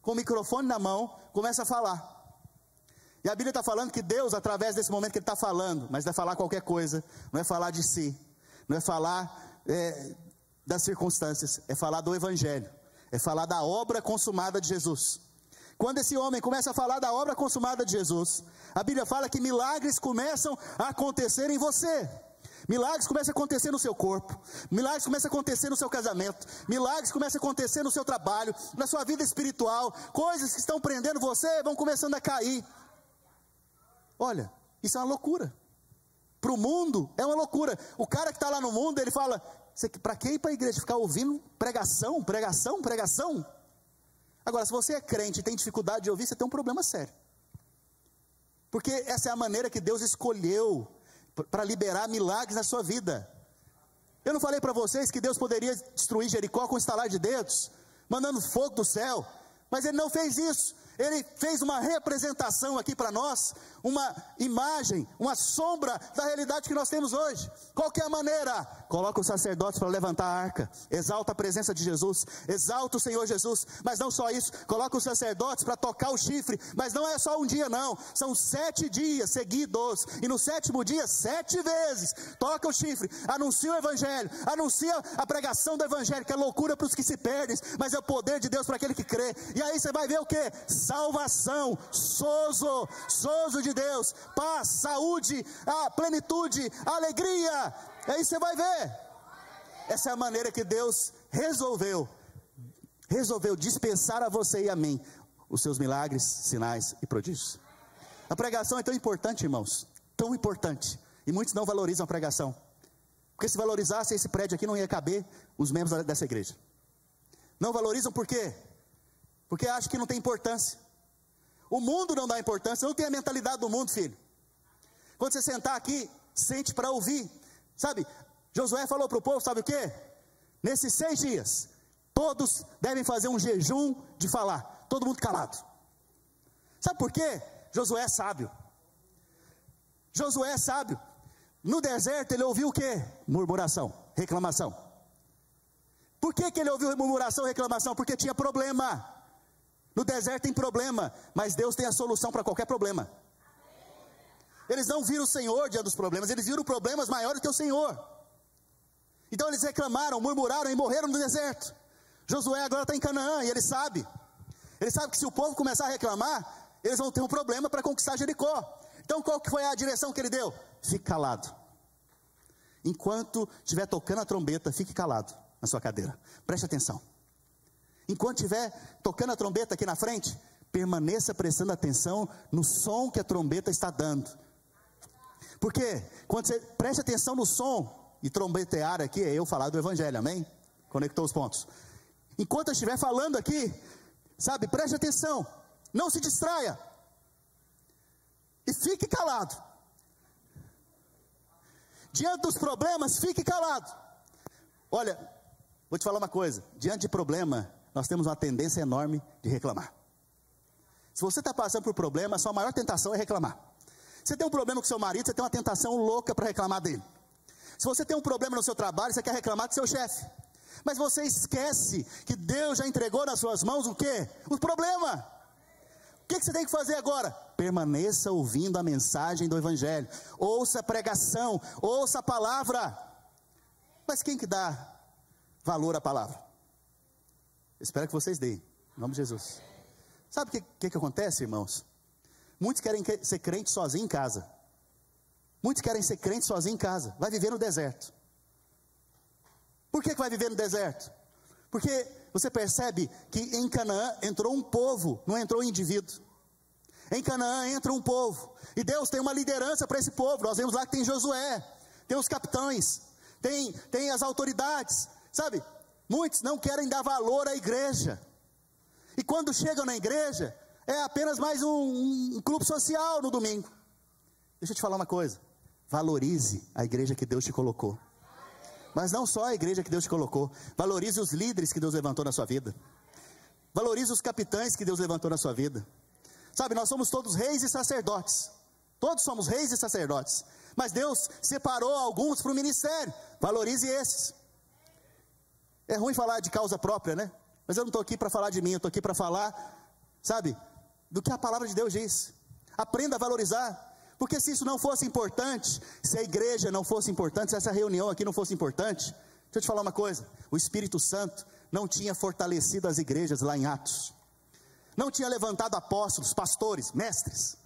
com o microfone na mão, começa a falar. E a Bíblia está falando que Deus, através desse momento que Ele está falando, mas não é falar qualquer coisa, não é falar de si, não é falar é, das circunstâncias, é falar do Evangelho, é falar da obra consumada de Jesus. Quando esse homem começa a falar da obra consumada de Jesus, a Bíblia fala que milagres começam a acontecer em você. Milagres começam a acontecer no seu corpo, milagres começam a acontecer no seu casamento, milagres começam a acontecer no seu trabalho, na sua vida espiritual, coisas que estão prendendo você vão começando a cair. Olha, isso é uma loucura. Para o mundo é uma loucura. O cara que está lá no mundo, ele fala: para que ir para a igreja? Ficar ouvindo pregação, pregação, pregação? Agora, se você é crente e tem dificuldade de ouvir, você tem um problema sério. Porque essa é a maneira que Deus escolheu para liberar milagres na sua vida. Eu não falei para vocês que Deus poderia destruir Jericó com um estalar de dedos, mandando fogo do céu, mas ele não fez isso ele fez uma representação aqui para nós, uma imagem, uma sombra da realidade que nós temos hoje. Qual é maneira? Coloca os sacerdotes para levantar a arca, exalta a presença de Jesus, exalta o Senhor Jesus, mas não só isso, coloca os sacerdotes para tocar o chifre, mas não é só um dia, não, são sete dias seguidos, e no sétimo dia, sete vezes, toca o chifre, anuncia o Evangelho, anuncia a pregação do Evangelho, que é loucura para os que se perdem, mas é o poder de Deus para aquele que crê, e aí você vai ver o que? Salvação, sozo, sozo de Deus, paz, saúde, a plenitude, alegria. Aí você vai ver. Essa é a maneira que Deus resolveu, resolveu dispensar a você e a mim os seus milagres, sinais e prodígios. A pregação é tão importante, irmãos, tão importante. E muitos não valorizam a pregação. Porque se valorizasse esse prédio aqui, não ia caber os membros dessa igreja. Não valorizam por quê? Porque acho que não tem importância. O mundo não dá importância, não tem a mentalidade do mundo, filho. Quando você sentar aqui, sente para ouvir. Sabe, Josué falou para o povo: sabe o que? Nesses seis dias, todos devem fazer um jejum de falar, todo mundo calado. Sabe por quê? Josué é sábio. Josué é sábio. No deserto ele ouviu o que? Murmuração, reclamação. Por que, que ele ouviu murmuração reclamação? Porque tinha problema. No deserto tem problema, mas Deus tem a solução para qualquer problema. Eles não viram o Senhor diante dos problemas, eles viram problemas maiores que o Senhor. Então eles reclamaram, murmuraram e morreram no deserto. Josué agora está em Canaã e ele sabe. Ele sabe que se o povo começar a reclamar, eles vão ter um problema para conquistar Jericó. Então qual que foi a direção que ele deu? Fique calado. Enquanto estiver tocando a trombeta, fique calado na sua cadeira. Preste atenção. Enquanto estiver tocando a trombeta aqui na frente, permaneça prestando atenção no som que a trombeta está dando. Porque quando você preste atenção no som, e trombetear aqui é eu falar do Evangelho, amém? Conectou os pontos. Enquanto eu estiver falando aqui, sabe, preste atenção, não se distraia, e fique calado. diante dos problemas, fique calado. Olha, vou te falar uma coisa: diante de problema, nós temos uma tendência enorme de reclamar. Se você está passando por problema, a sua maior tentação é reclamar. Você tem um problema com seu marido, você tem uma tentação louca para reclamar dele. Se você tem um problema no seu trabalho, você quer reclamar com seu chefe. Mas você esquece que Deus já entregou nas suas mãos o quê? O problema. O que, que você tem que fazer agora? Permaneça ouvindo a mensagem do Evangelho. Ouça a pregação, ouça a palavra. Mas quem que dá valor à palavra? Espero que vocês deem, em nome de Jesus. Sabe o que, que, que acontece, irmãos? Muitos querem ser crente sozinho em casa. Muitos querem ser crente sozinho em casa. Vai viver no deserto. Por que, que vai viver no deserto? Porque você percebe que em Canaã entrou um povo, não entrou um indivíduo. Em Canaã entra um povo. E Deus tem uma liderança para esse povo. Nós vemos lá que tem Josué, tem os capitães, tem, tem as autoridades. Sabe? Muitos não querem dar valor à igreja. E quando chegam na igreja, é apenas mais um, um clube social no domingo. Deixa eu te falar uma coisa. Valorize a igreja que Deus te colocou. Mas não só a igreja que Deus te colocou. Valorize os líderes que Deus levantou na sua vida. Valorize os capitães que Deus levantou na sua vida. Sabe, nós somos todos reis e sacerdotes. Todos somos reis e sacerdotes. Mas Deus separou alguns para o ministério. Valorize esses. É ruim falar de causa própria, né? Mas eu não estou aqui para falar de mim, eu estou aqui para falar, sabe, do que a palavra de Deus diz. Aprenda a valorizar. Porque se isso não fosse importante, se a igreja não fosse importante, se essa reunião aqui não fosse importante, deixa eu te falar uma coisa: o Espírito Santo não tinha fortalecido as igrejas lá em Atos, não tinha levantado apóstolos, pastores, mestres,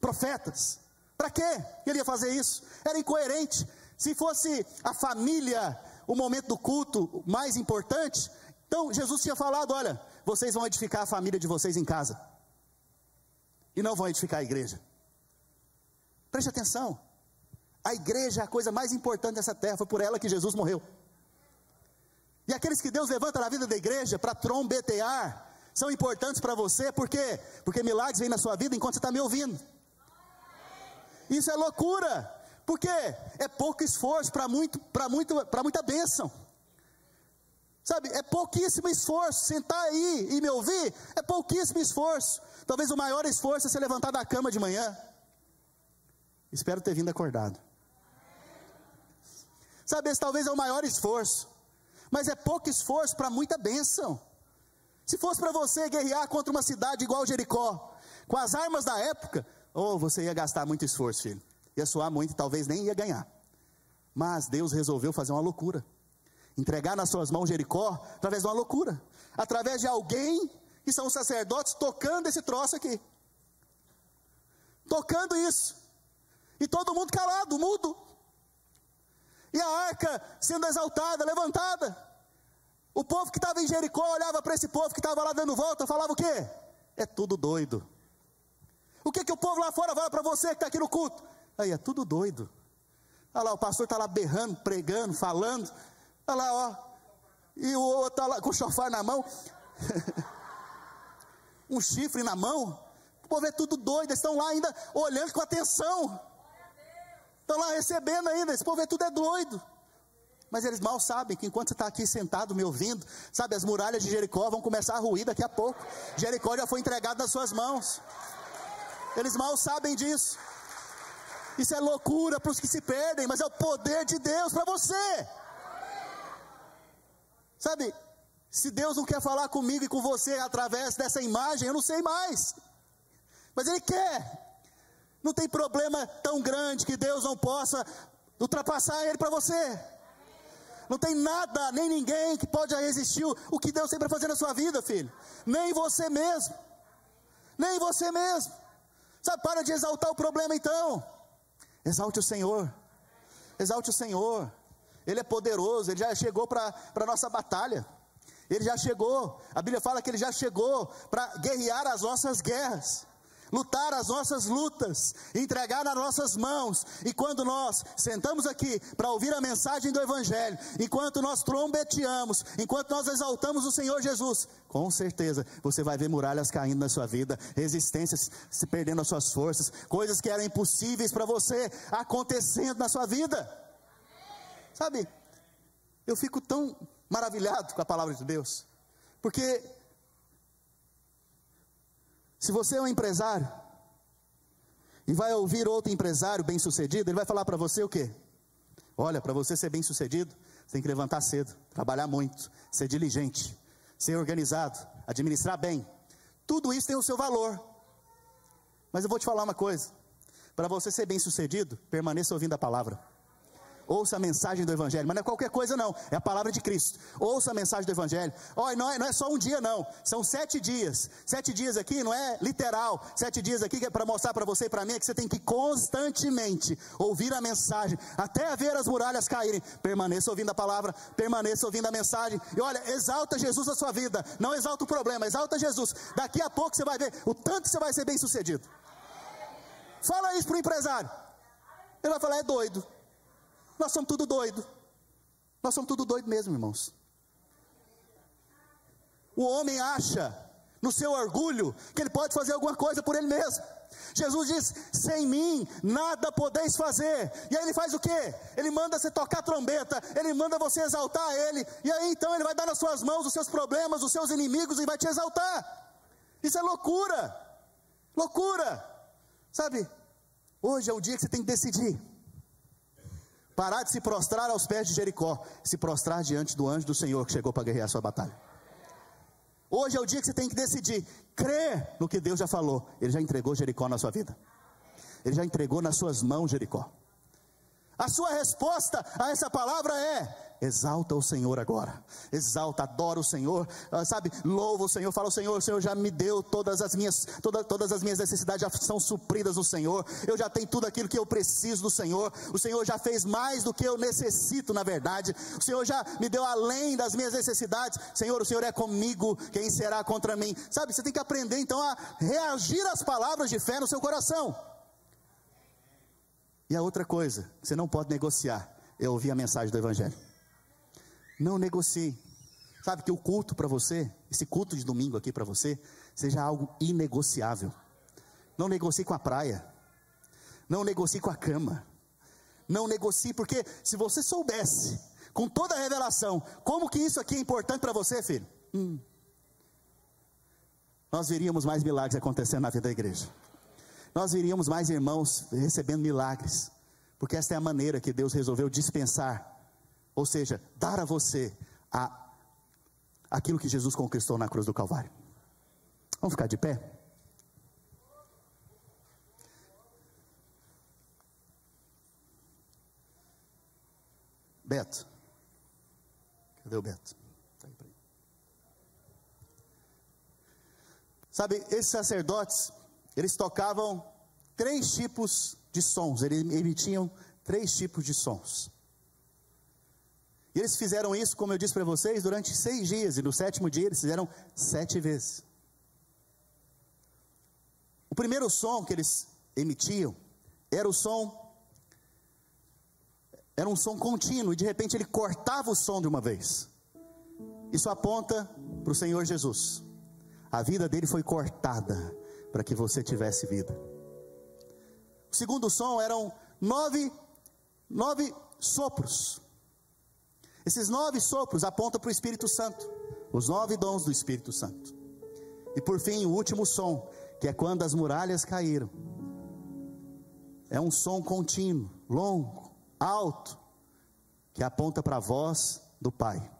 profetas. Para quê ele ia fazer isso? Era incoerente. Se fosse a família o momento do culto mais importante, então Jesus tinha falado: olha, vocês vão edificar a família de vocês em casa, e não vão edificar a igreja. Preste atenção. A igreja é a coisa mais importante dessa terra, foi por ela que Jesus morreu. E aqueles que Deus levanta na vida da igreja para trombetear, são importantes para você, por quê? Porque milagres vêm na sua vida enquanto você está me ouvindo. Isso é loucura, porque é pouco esforço para muito, para muito, para muita bênção. Sabe, é pouquíssimo esforço. Sentar aí e me ouvir é pouquíssimo esforço. Talvez o maior esforço é se levantar da cama de manhã. Espero ter vindo acordado. Sabe, esse talvez é o maior esforço, mas é pouco esforço para muita bênção. Se fosse para você guerrear contra uma cidade igual Jericó, com as armas da época, ou oh, você ia gastar muito esforço, filho. Ia suar muito talvez nem ia ganhar. Mas Deus resolveu fazer uma loucura. Entregar nas suas mãos Jericó através de uma loucura. Através de alguém que são os sacerdotes tocando esse troço aqui. Tocando isso. E todo mundo calado, mudo. E a arca sendo exaltada, levantada. O povo que estava em Jericó olhava para esse povo que estava lá dando volta, falava o quê? É tudo doido. O que, que o povo lá fora fala para você que está aqui no culto? Aí é tudo doido. Olha lá, o pastor está lá berrando, pregando, falando. Olha lá, ó. E o outro está lá com o chofar na mão. um chifre na mão. O povo é tudo doido, eles estão lá ainda olhando com atenção. Estão lá recebendo ainda, esse povo é tudo é doido. Mas eles mal sabem que enquanto você está aqui sentado me ouvindo, sabe, as muralhas de Jericó vão começar a ruir daqui a pouco. Jericó já foi entregado nas suas mãos. Eles mal sabem disso. Isso é loucura para os que se perdem, mas é o poder de Deus para você. Sabe, se Deus não quer falar comigo e com você através dessa imagem, eu não sei mais. Mas Ele quer. Não tem problema tão grande que Deus não possa ultrapassar ele para você. Não tem nada, nem ninguém que pode resistir o que Deus tem para fazer na sua vida, filho. Nem você mesmo. Nem você mesmo. Sabe, para de exaltar o problema então. Exalte o Senhor. Exalte o Senhor. Ele é poderoso, ele já chegou para a nossa batalha. Ele já chegou. A Bíblia fala que ele já chegou para guerrear as nossas guerras lutar as nossas lutas, entregar nas nossas mãos. E quando nós sentamos aqui para ouvir a mensagem do Evangelho, enquanto nós trombeteamos, enquanto nós exaltamos o Senhor Jesus, com certeza você vai ver muralhas caindo na sua vida, resistências se perdendo as suas forças, coisas que eram impossíveis para você acontecendo na sua vida. Sabe, eu fico tão maravilhado com a palavra de Deus, porque se você é um empresário e vai ouvir outro empresário bem-sucedido, ele vai falar para você o quê? Olha, para você ser bem-sucedido, você tem que levantar cedo, trabalhar muito, ser diligente, ser organizado, administrar bem. Tudo isso tem o seu valor. Mas eu vou te falar uma coisa: para você ser bem-sucedido, permaneça ouvindo a palavra ouça a mensagem do Evangelho, mas não é qualquer coisa, não, é a palavra de Cristo. Ouça a mensagem do Evangelho. Oh, não, é, não é só um dia, não, são sete dias. Sete dias aqui não é literal, sete dias aqui é para mostrar para você e para mim é que você tem que constantemente ouvir a mensagem, até ver as muralhas caírem. Permaneça ouvindo a palavra, permaneça ouvindo a mensagem. E olha, exalta Jesus na sua vida, não exalta o problema, exalta Jesus. Daqui a pouco você vai ver o tanto que você vai ser bem sucedido. Fala isso para o empresário. Ele vai falar, é doido. Nós somos tudo doido. Nós somos tudo doido mesmo, irmãos. O homem acha, no seu orgulho, que ele pode fazer alguma coisa por ele mesmo. Jesus diz: sem mim nada podeis fazer. E aí ele faz o que? Ele manda você tocar trombeta, ele manda você exaltar ele, e aí então ele vai dar nas suas mãos os seus problemas, os seus inimigos e vai te exaltar. Isso é loucura, loucura, sabe? Hoje é o dia que você tem que decidir. Parar de se prostrar aos pés de Jericó, se prostrar diante do anjo do Senhor que chegou para guerrear a sua batalha. Hoje é o dia que você tem que decidir, crer no que Deus já falou. Ele já entregou Jericó na sua vida. Ele já entregou nas suas mãos Jericó. A sua resposta a essa palavra é: exalta o Senhor agora, exalta, adora o Senhor, uh, sabe, louva o Senhor, fala o Senhor, o Senhor já me deu todas as minhas, toda, todas as minhas necessidades já são supridas no Senhor, eu já tenho tudo aquilo que eu preciso do Senhor, o Senhor já fez mais do que eu necessito, na verdade, o Senhor já me deu além das minhas necessidades, Senhor, o Senhor é comigo, quem será contra mim? Sabe, você tem que aprender então a reagir às palavras de fé no seu coração. E a outra coisa, você não pode negociar, é ouvir a mensagem do Evangelho. Não negocie. Sabe que o culto para você, esse culto de domingo aqui para você, seja algo inegociável. Não negocie com a praia. Não negocie com a cama. Não negocie, porque se você soubesse, com toda a revelação, como que isso aqui é importante para você, filho, hum, nós veríamos mais milagres acontecendo na vida da igreja. Nós veríamos mais irmãos recebendo milagres, porque esta é a maneira que Deus resolveu dispensar ou seja, dar a você a, aquilo que Jesus conquistou na cruz do Calvário. Vamos ficar de pé? Beto. Cadê o Beto? Tá Sabe, esses sacerdotes, eles tocavam três tipos de sons, eles emitiam três tipos de sons. Eles fizeram isso, como eu disse para vocês, durante seis dias, e no sétimo dia eles fizeram sete vezes. O primeiro som que eles emitiam era o som, era um som contínuo, e de repente ele cortava o som de uma vez. Isso aponta para o Senhor Jesus. A vida dele foi cortada para que você tivesse vida. O segundo som eram nove, nove sopros. Esses nove sopros apontam para o Espírito Santo, os nove dons do Espírito Santo. E por fim, o último som, que é quando as muralhas caíram. É um som contínuo, longo, alto, que aponta para a voz do Pai.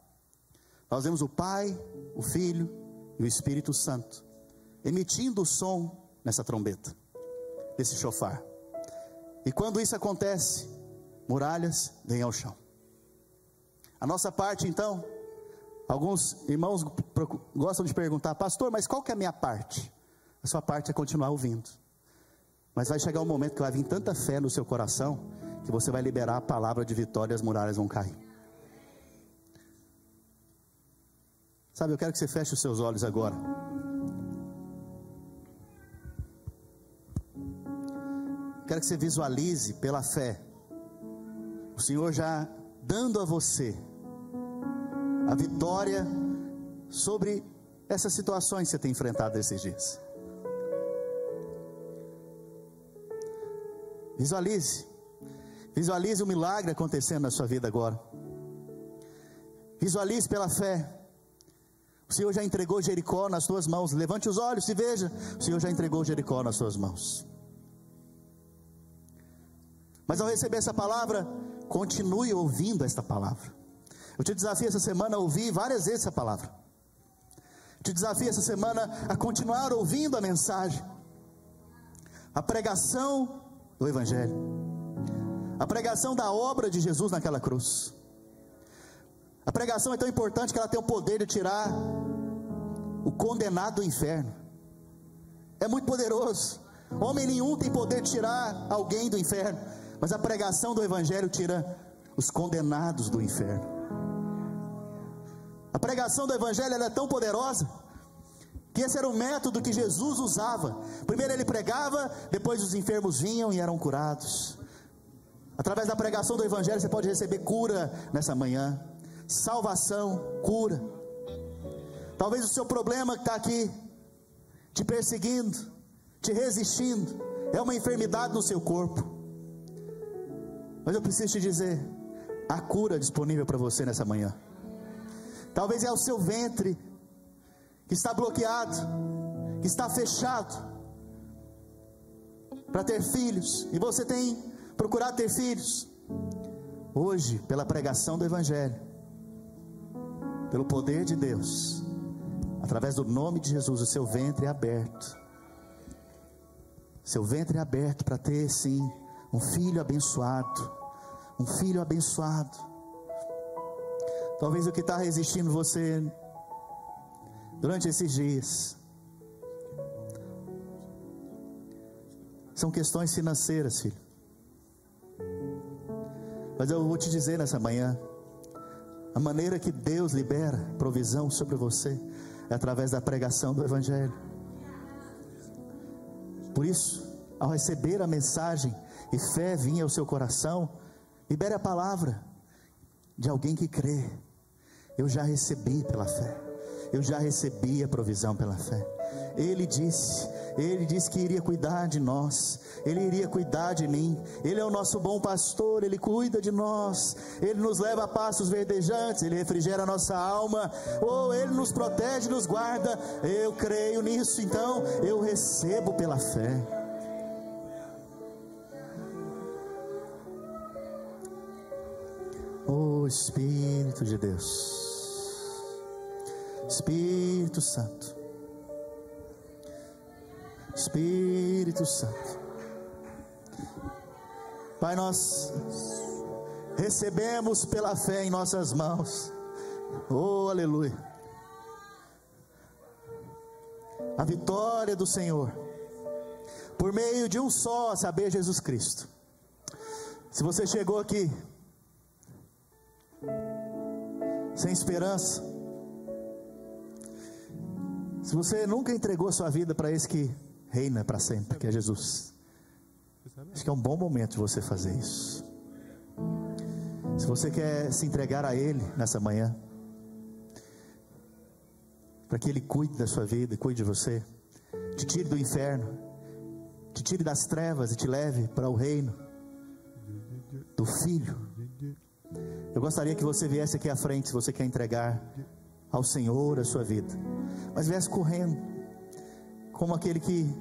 Nós vemos o Pai, o Filho e o Espírito Santo emitindo o som nessa trombeta, nesse chofar. E quando isso acontece, muralhas vêm ao chão. A nossa parte, então, alguns irmãos gostam de perguntar, pastor, mas qual que é a minha parte? A sua parte é continuar ouvindo. Mas vai chegar um momento que vai vir tanta fé no seu coração que você vai liberar a palavra de vitória e as muralhas vão cair. Sabe, eu quero que você feche os seus olhos agora. Quero que você visualize pela fé. O Senhor já dando a você a vitória sobre essas situações que você tem enfrentado esses dias. Visualize. Visualize o milagre acontecendo na sua vida agora. Visualize pela fé. O Senhor já entregou Jericó nas suas mãos. Levante os olhos e veja. O Senhor já entregou Jericó nas suas mãos. Mas ao receber essa palavra, continue ouvindo esta palavra. Eu te desafio essa semana a ouvir várias vezes essa palavra. Eu te desafio essa semana a continuar ouvindo a mensagem, a pregação do Evangelho, a pregação da obra de Jesus naquela cruz. A pregação é tão importante que ela tem o poder de tirar o condenado do inferno. É muito poderoso. Homem nenhum tem poder de tirar alguém do inferno, mas a pregação do Evangelho tira os condenados do inferno. A pregação do Evangelho é tão poderosa que esse era o método que Jesus usava. Primeiro ele pregava, depois os enfermos vinham e eram curados. Através da pregação do Evangelho você pode receber cura nessa manhã, salvação, cura. Talvez o seu problema que está aqui, te perseguindo, te resistindo, é uma enfermidade no seu corpo. Mas eu preciso te dizer: há cura disponível para você nessa manhã. Talvez é o seu ventre que está bloqueado, que está fechado para ter filhos, e você tem procurado ter filhos. Hoje, pela pregação do Evangelho, pelo poder de Deus, através do nome de Jesus, o seu ventre é aberto. Seu ventre é aberto para ter, sim, um filho abençoado. Um filho abençoado. Talvez o que está resistindo você durante esses dias são questões financeiras, filho. Mas eu vou te dizer nessa manhã, a maneira que Deus libera provisão sobre você é através da pregação do Evangelho. Por isso, ao receber a mensagem e fé vinha ao seu coração, libere a palavra de alguém que crê eu já recebi pela fé. Eu já recebi a provisão pela fé. Ele disse, ele disse que iria cuidar de nós, ele iria cuidar de mim. Ele é o nosso bom pastor, ele cuida de nós. Ele nos leva a passos verdejantes, ele refrigera a nossa alma. Ou oh, ele nos protege, nos guarda. Eu creio nisso, então eu recebo pela fé. Espírito de Deus. Espírito Santo. Espírito Santo. Pai, nós recebemos pela fé em nossas mãos. Oh, aleluia. A vitória do Senhor. Por meio de um só, saber Jesus Cristo. Se você chegou aqui sem esperança, se você nunca entregou sua vida para esse que reina para sempre, que é Jesus, acho que é um bom momento de você fazer isso. Se você quer se entregar a Ele nessa manhã, para que Ele cuide da sua vida, cuide de você, te tire do inferno, te tire das trevas e te leve para o reino do Filho. Eu gostaria que você viesse aqui à frente, se você quer entregar ao Senhor a sua vida mas viesse correndo, como aquele que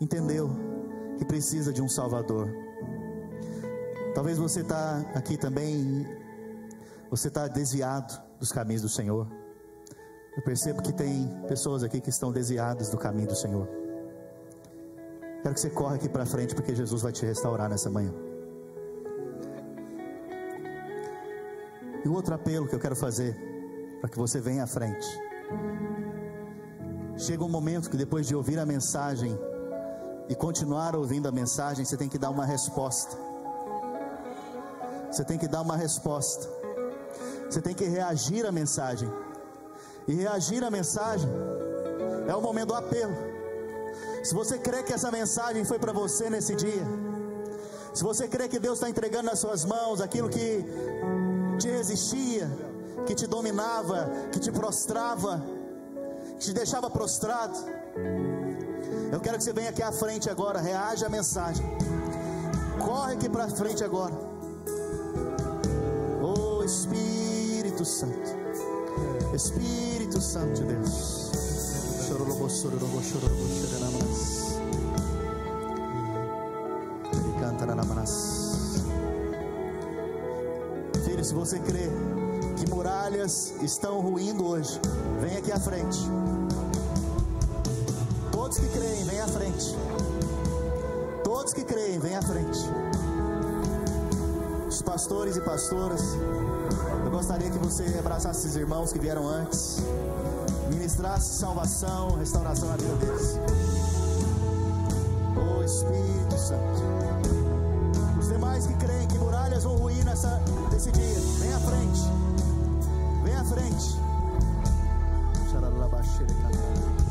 entendeu que precisa de um Salvador. Talvez você está aqui também, você está desviado dos caminhos do Senhor. Eu percebo que tem pessoas aqui que estão desviadas do caminho do Senhor. Quero que você corra aqui para frente, porque Jesus vai te restaurar nessa manhã. E o outro apelo que eu quero fazer, para que você venha à frente. Chega um momento que depois de ouvir a mensagem e continuar ouvindo a mensagem, você tem que dar uma resposta. Você tem que dar uma resposta. Você tem que reagir à mensagem. E reagir à mensagem é o momento do apelo. Se você crê que essa mensagem foi para você nesse dia, se você crê que Deus está entregando nas suas mãos aquilo que te resistia, que te dominava, que te prostrava, te deixava prostrado. Eu quero que você venha aqui à frente agora, reaja à mensagem. Corre aqui para frente agora. Oh Espírito Santo, Espírito Santo de Deus. Ele canta nanamas. Filho, se você crê que muralhas estão ruindo hoje, vem aqui à frente. Todos que creem, vem à frente. Todos que creem, vem à frente. Os pastores e pastoras, eu gostaria que você abraçasse esses irmãos que vieram antes, ministrasse salvação, restauração na vida deles. Oh Espírito Santo. Os demais que creem que muralhas vão ruir nessa, nesse dia, vem à frente. Vem à frente. Xaralabaxere, Oh,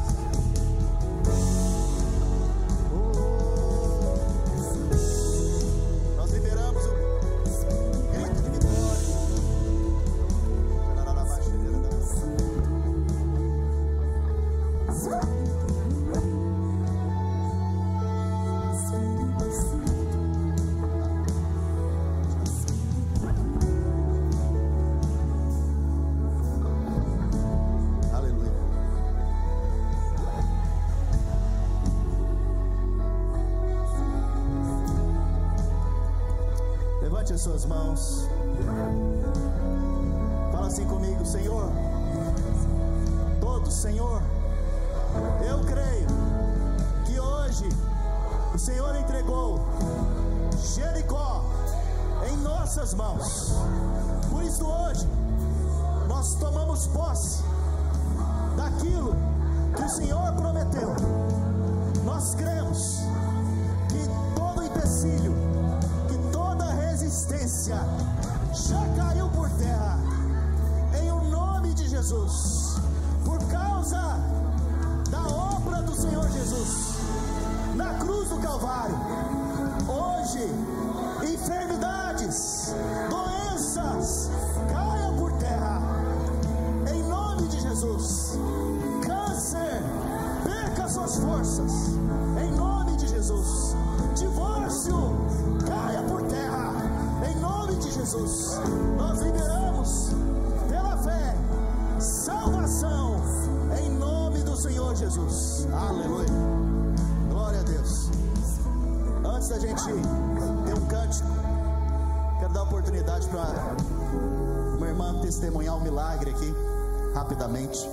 Jesus. Nós liberamos, pela fé, salvação, em nome do Senhor Jesus. Aleluia. Glória a Deus. Antes da gente ter um cântico, quero dar oportunidade para uma irmã testemunhar um milagre aqui, rapidamente.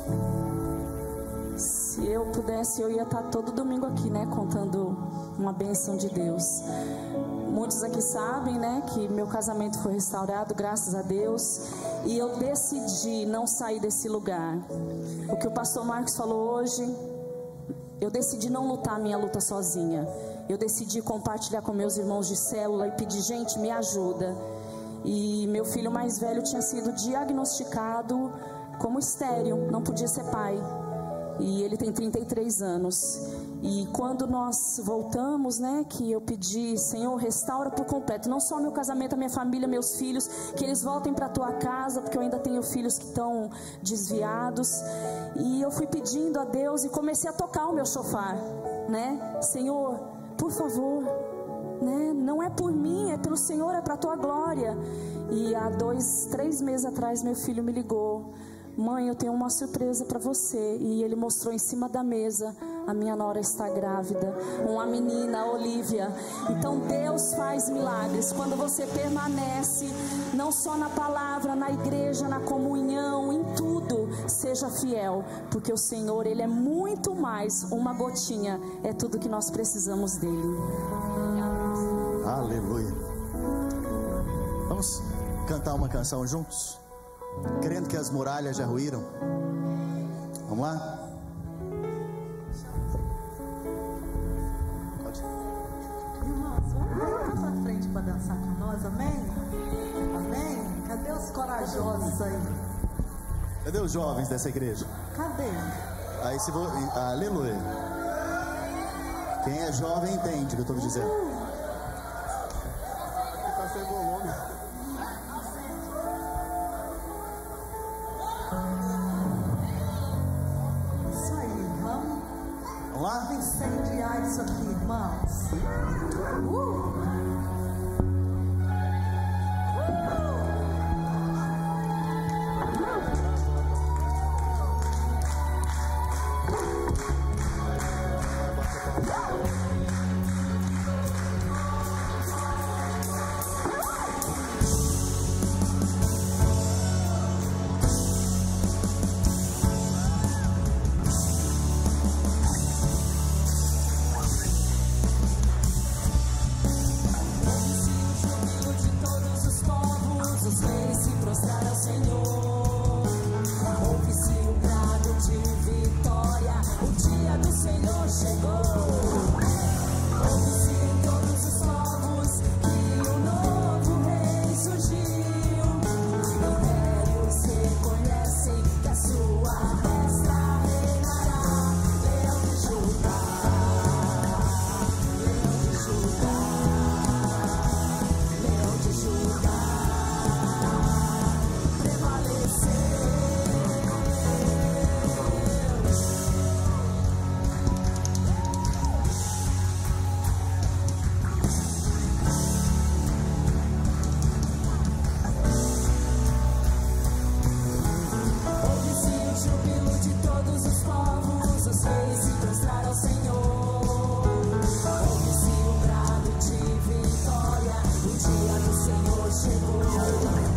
Se eu pudesse, eu ia estar todo domingo aqui, né, contando uma bênção de Deus. Muitos aqui sabem, né, que meu casamento foi restaurado, graças a Deus, e eu decidi não sair desse lugar. O que o pastor Marcos falou hoje, eu decidi não lutar a minha luta sozinha. Eu decidi compartilhar com meus irmãos de célula e pedir, gente, me ajuda. E meu filho mais velho tinha sido diagnosticado como estéreo, não podia ser pai. E ele tem 33 anos. E quando nós voltamos, né, que eu pedi, Senhor, restaura por completo, não só meu casamento, a minha família, meus filhos, que eles voltem para tua casa, porque eu ainda tenho filhos que estão desviados. E eu fui pedindo a Deus e comecei a tocar o meu chofar, né? Senhor, por favor, né? Não é por mim, é pelo Senhor, é para a tua glória. E há dois, três meses atrás, meu filho me ligou. Mãe, eu tenho uma surpresa para você. E ele mostrou em cima da mesa. A minha nora está grávida. Uma menina, Olivia. Então Deus faz milagres. Quando você permanece, não só na palavra, na igreja, na comunhão, em tudo, seja fiel. Porque o Senhor, Ele é muito mais. Uma gotinha é tudo que nós precisamos dele. Aleluia. Vamos cantar uma canção juntos? Crendo que as muralhas já ruíram. Vamos lá? Pode. Irmãos, vamos lá pra frente para dançar com nós, amém? Amém? Cadê os corajosos aí? Cadê os jovens dessa igreja? Cadê? Aí se vo... Aleluia. Quem é jovem entende o que eu estou dizendo. se prostrar ao Senhor. Ofereci um brado de vitória, o dia do Senhor chegou.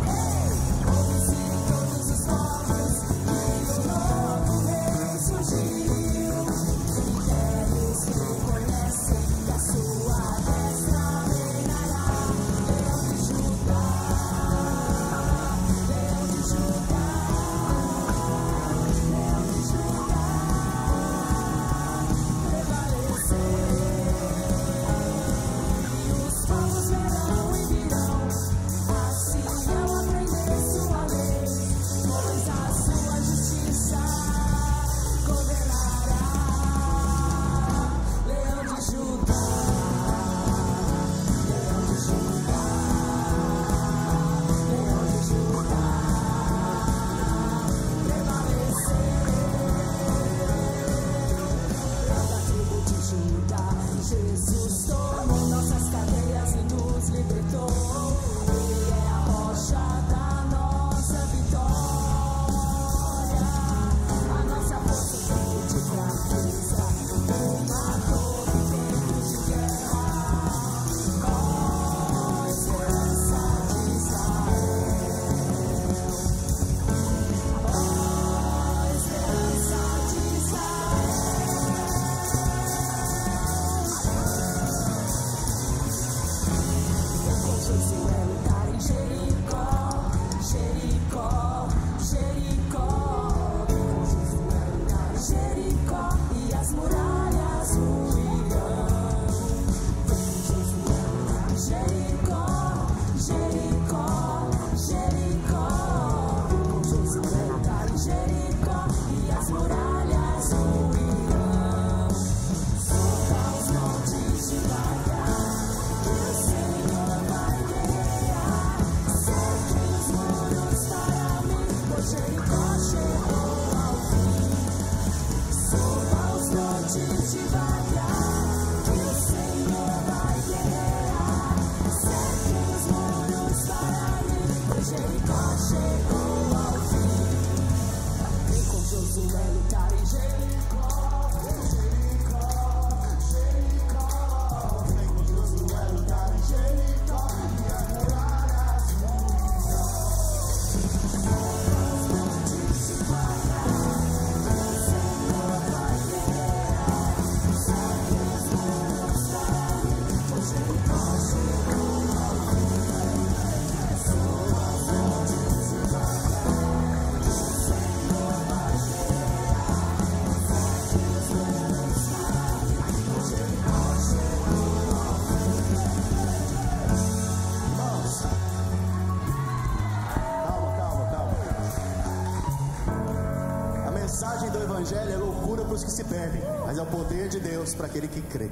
Para aquele que crê.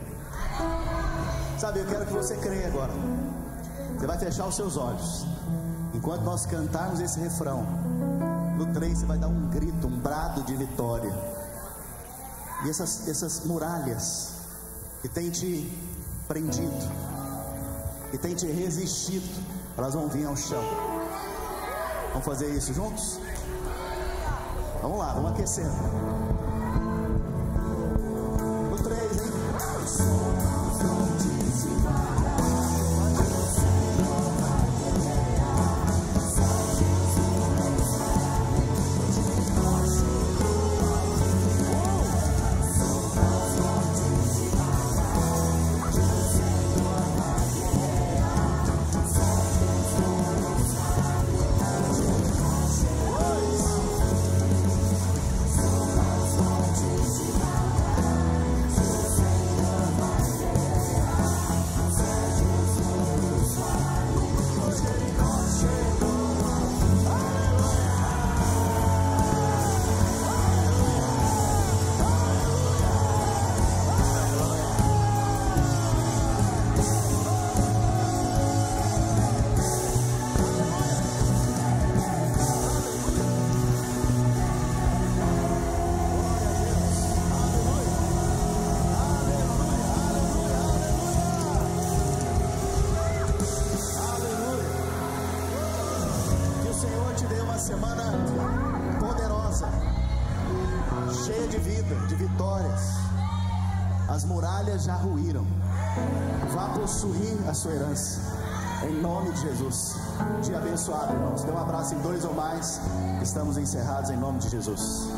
Sabe, eu quero que você creia agora. Você vai fechar os seus olhos. Enquanto nós cantarmos esse refrão, no trem você vai dar um grito, um brado de vitória. E essas, essas muralhas que tem te prendido, que tem te resistido, elas vão vir ao chão. Vamos fazer isso juntos? Vamos lá, vamos aquecendo. Sua herança. Em nome de Jesus. Dia abençoado, irmãos. Dê um abraço em dois ou mais. Estamos encerrados em nome de Jesus.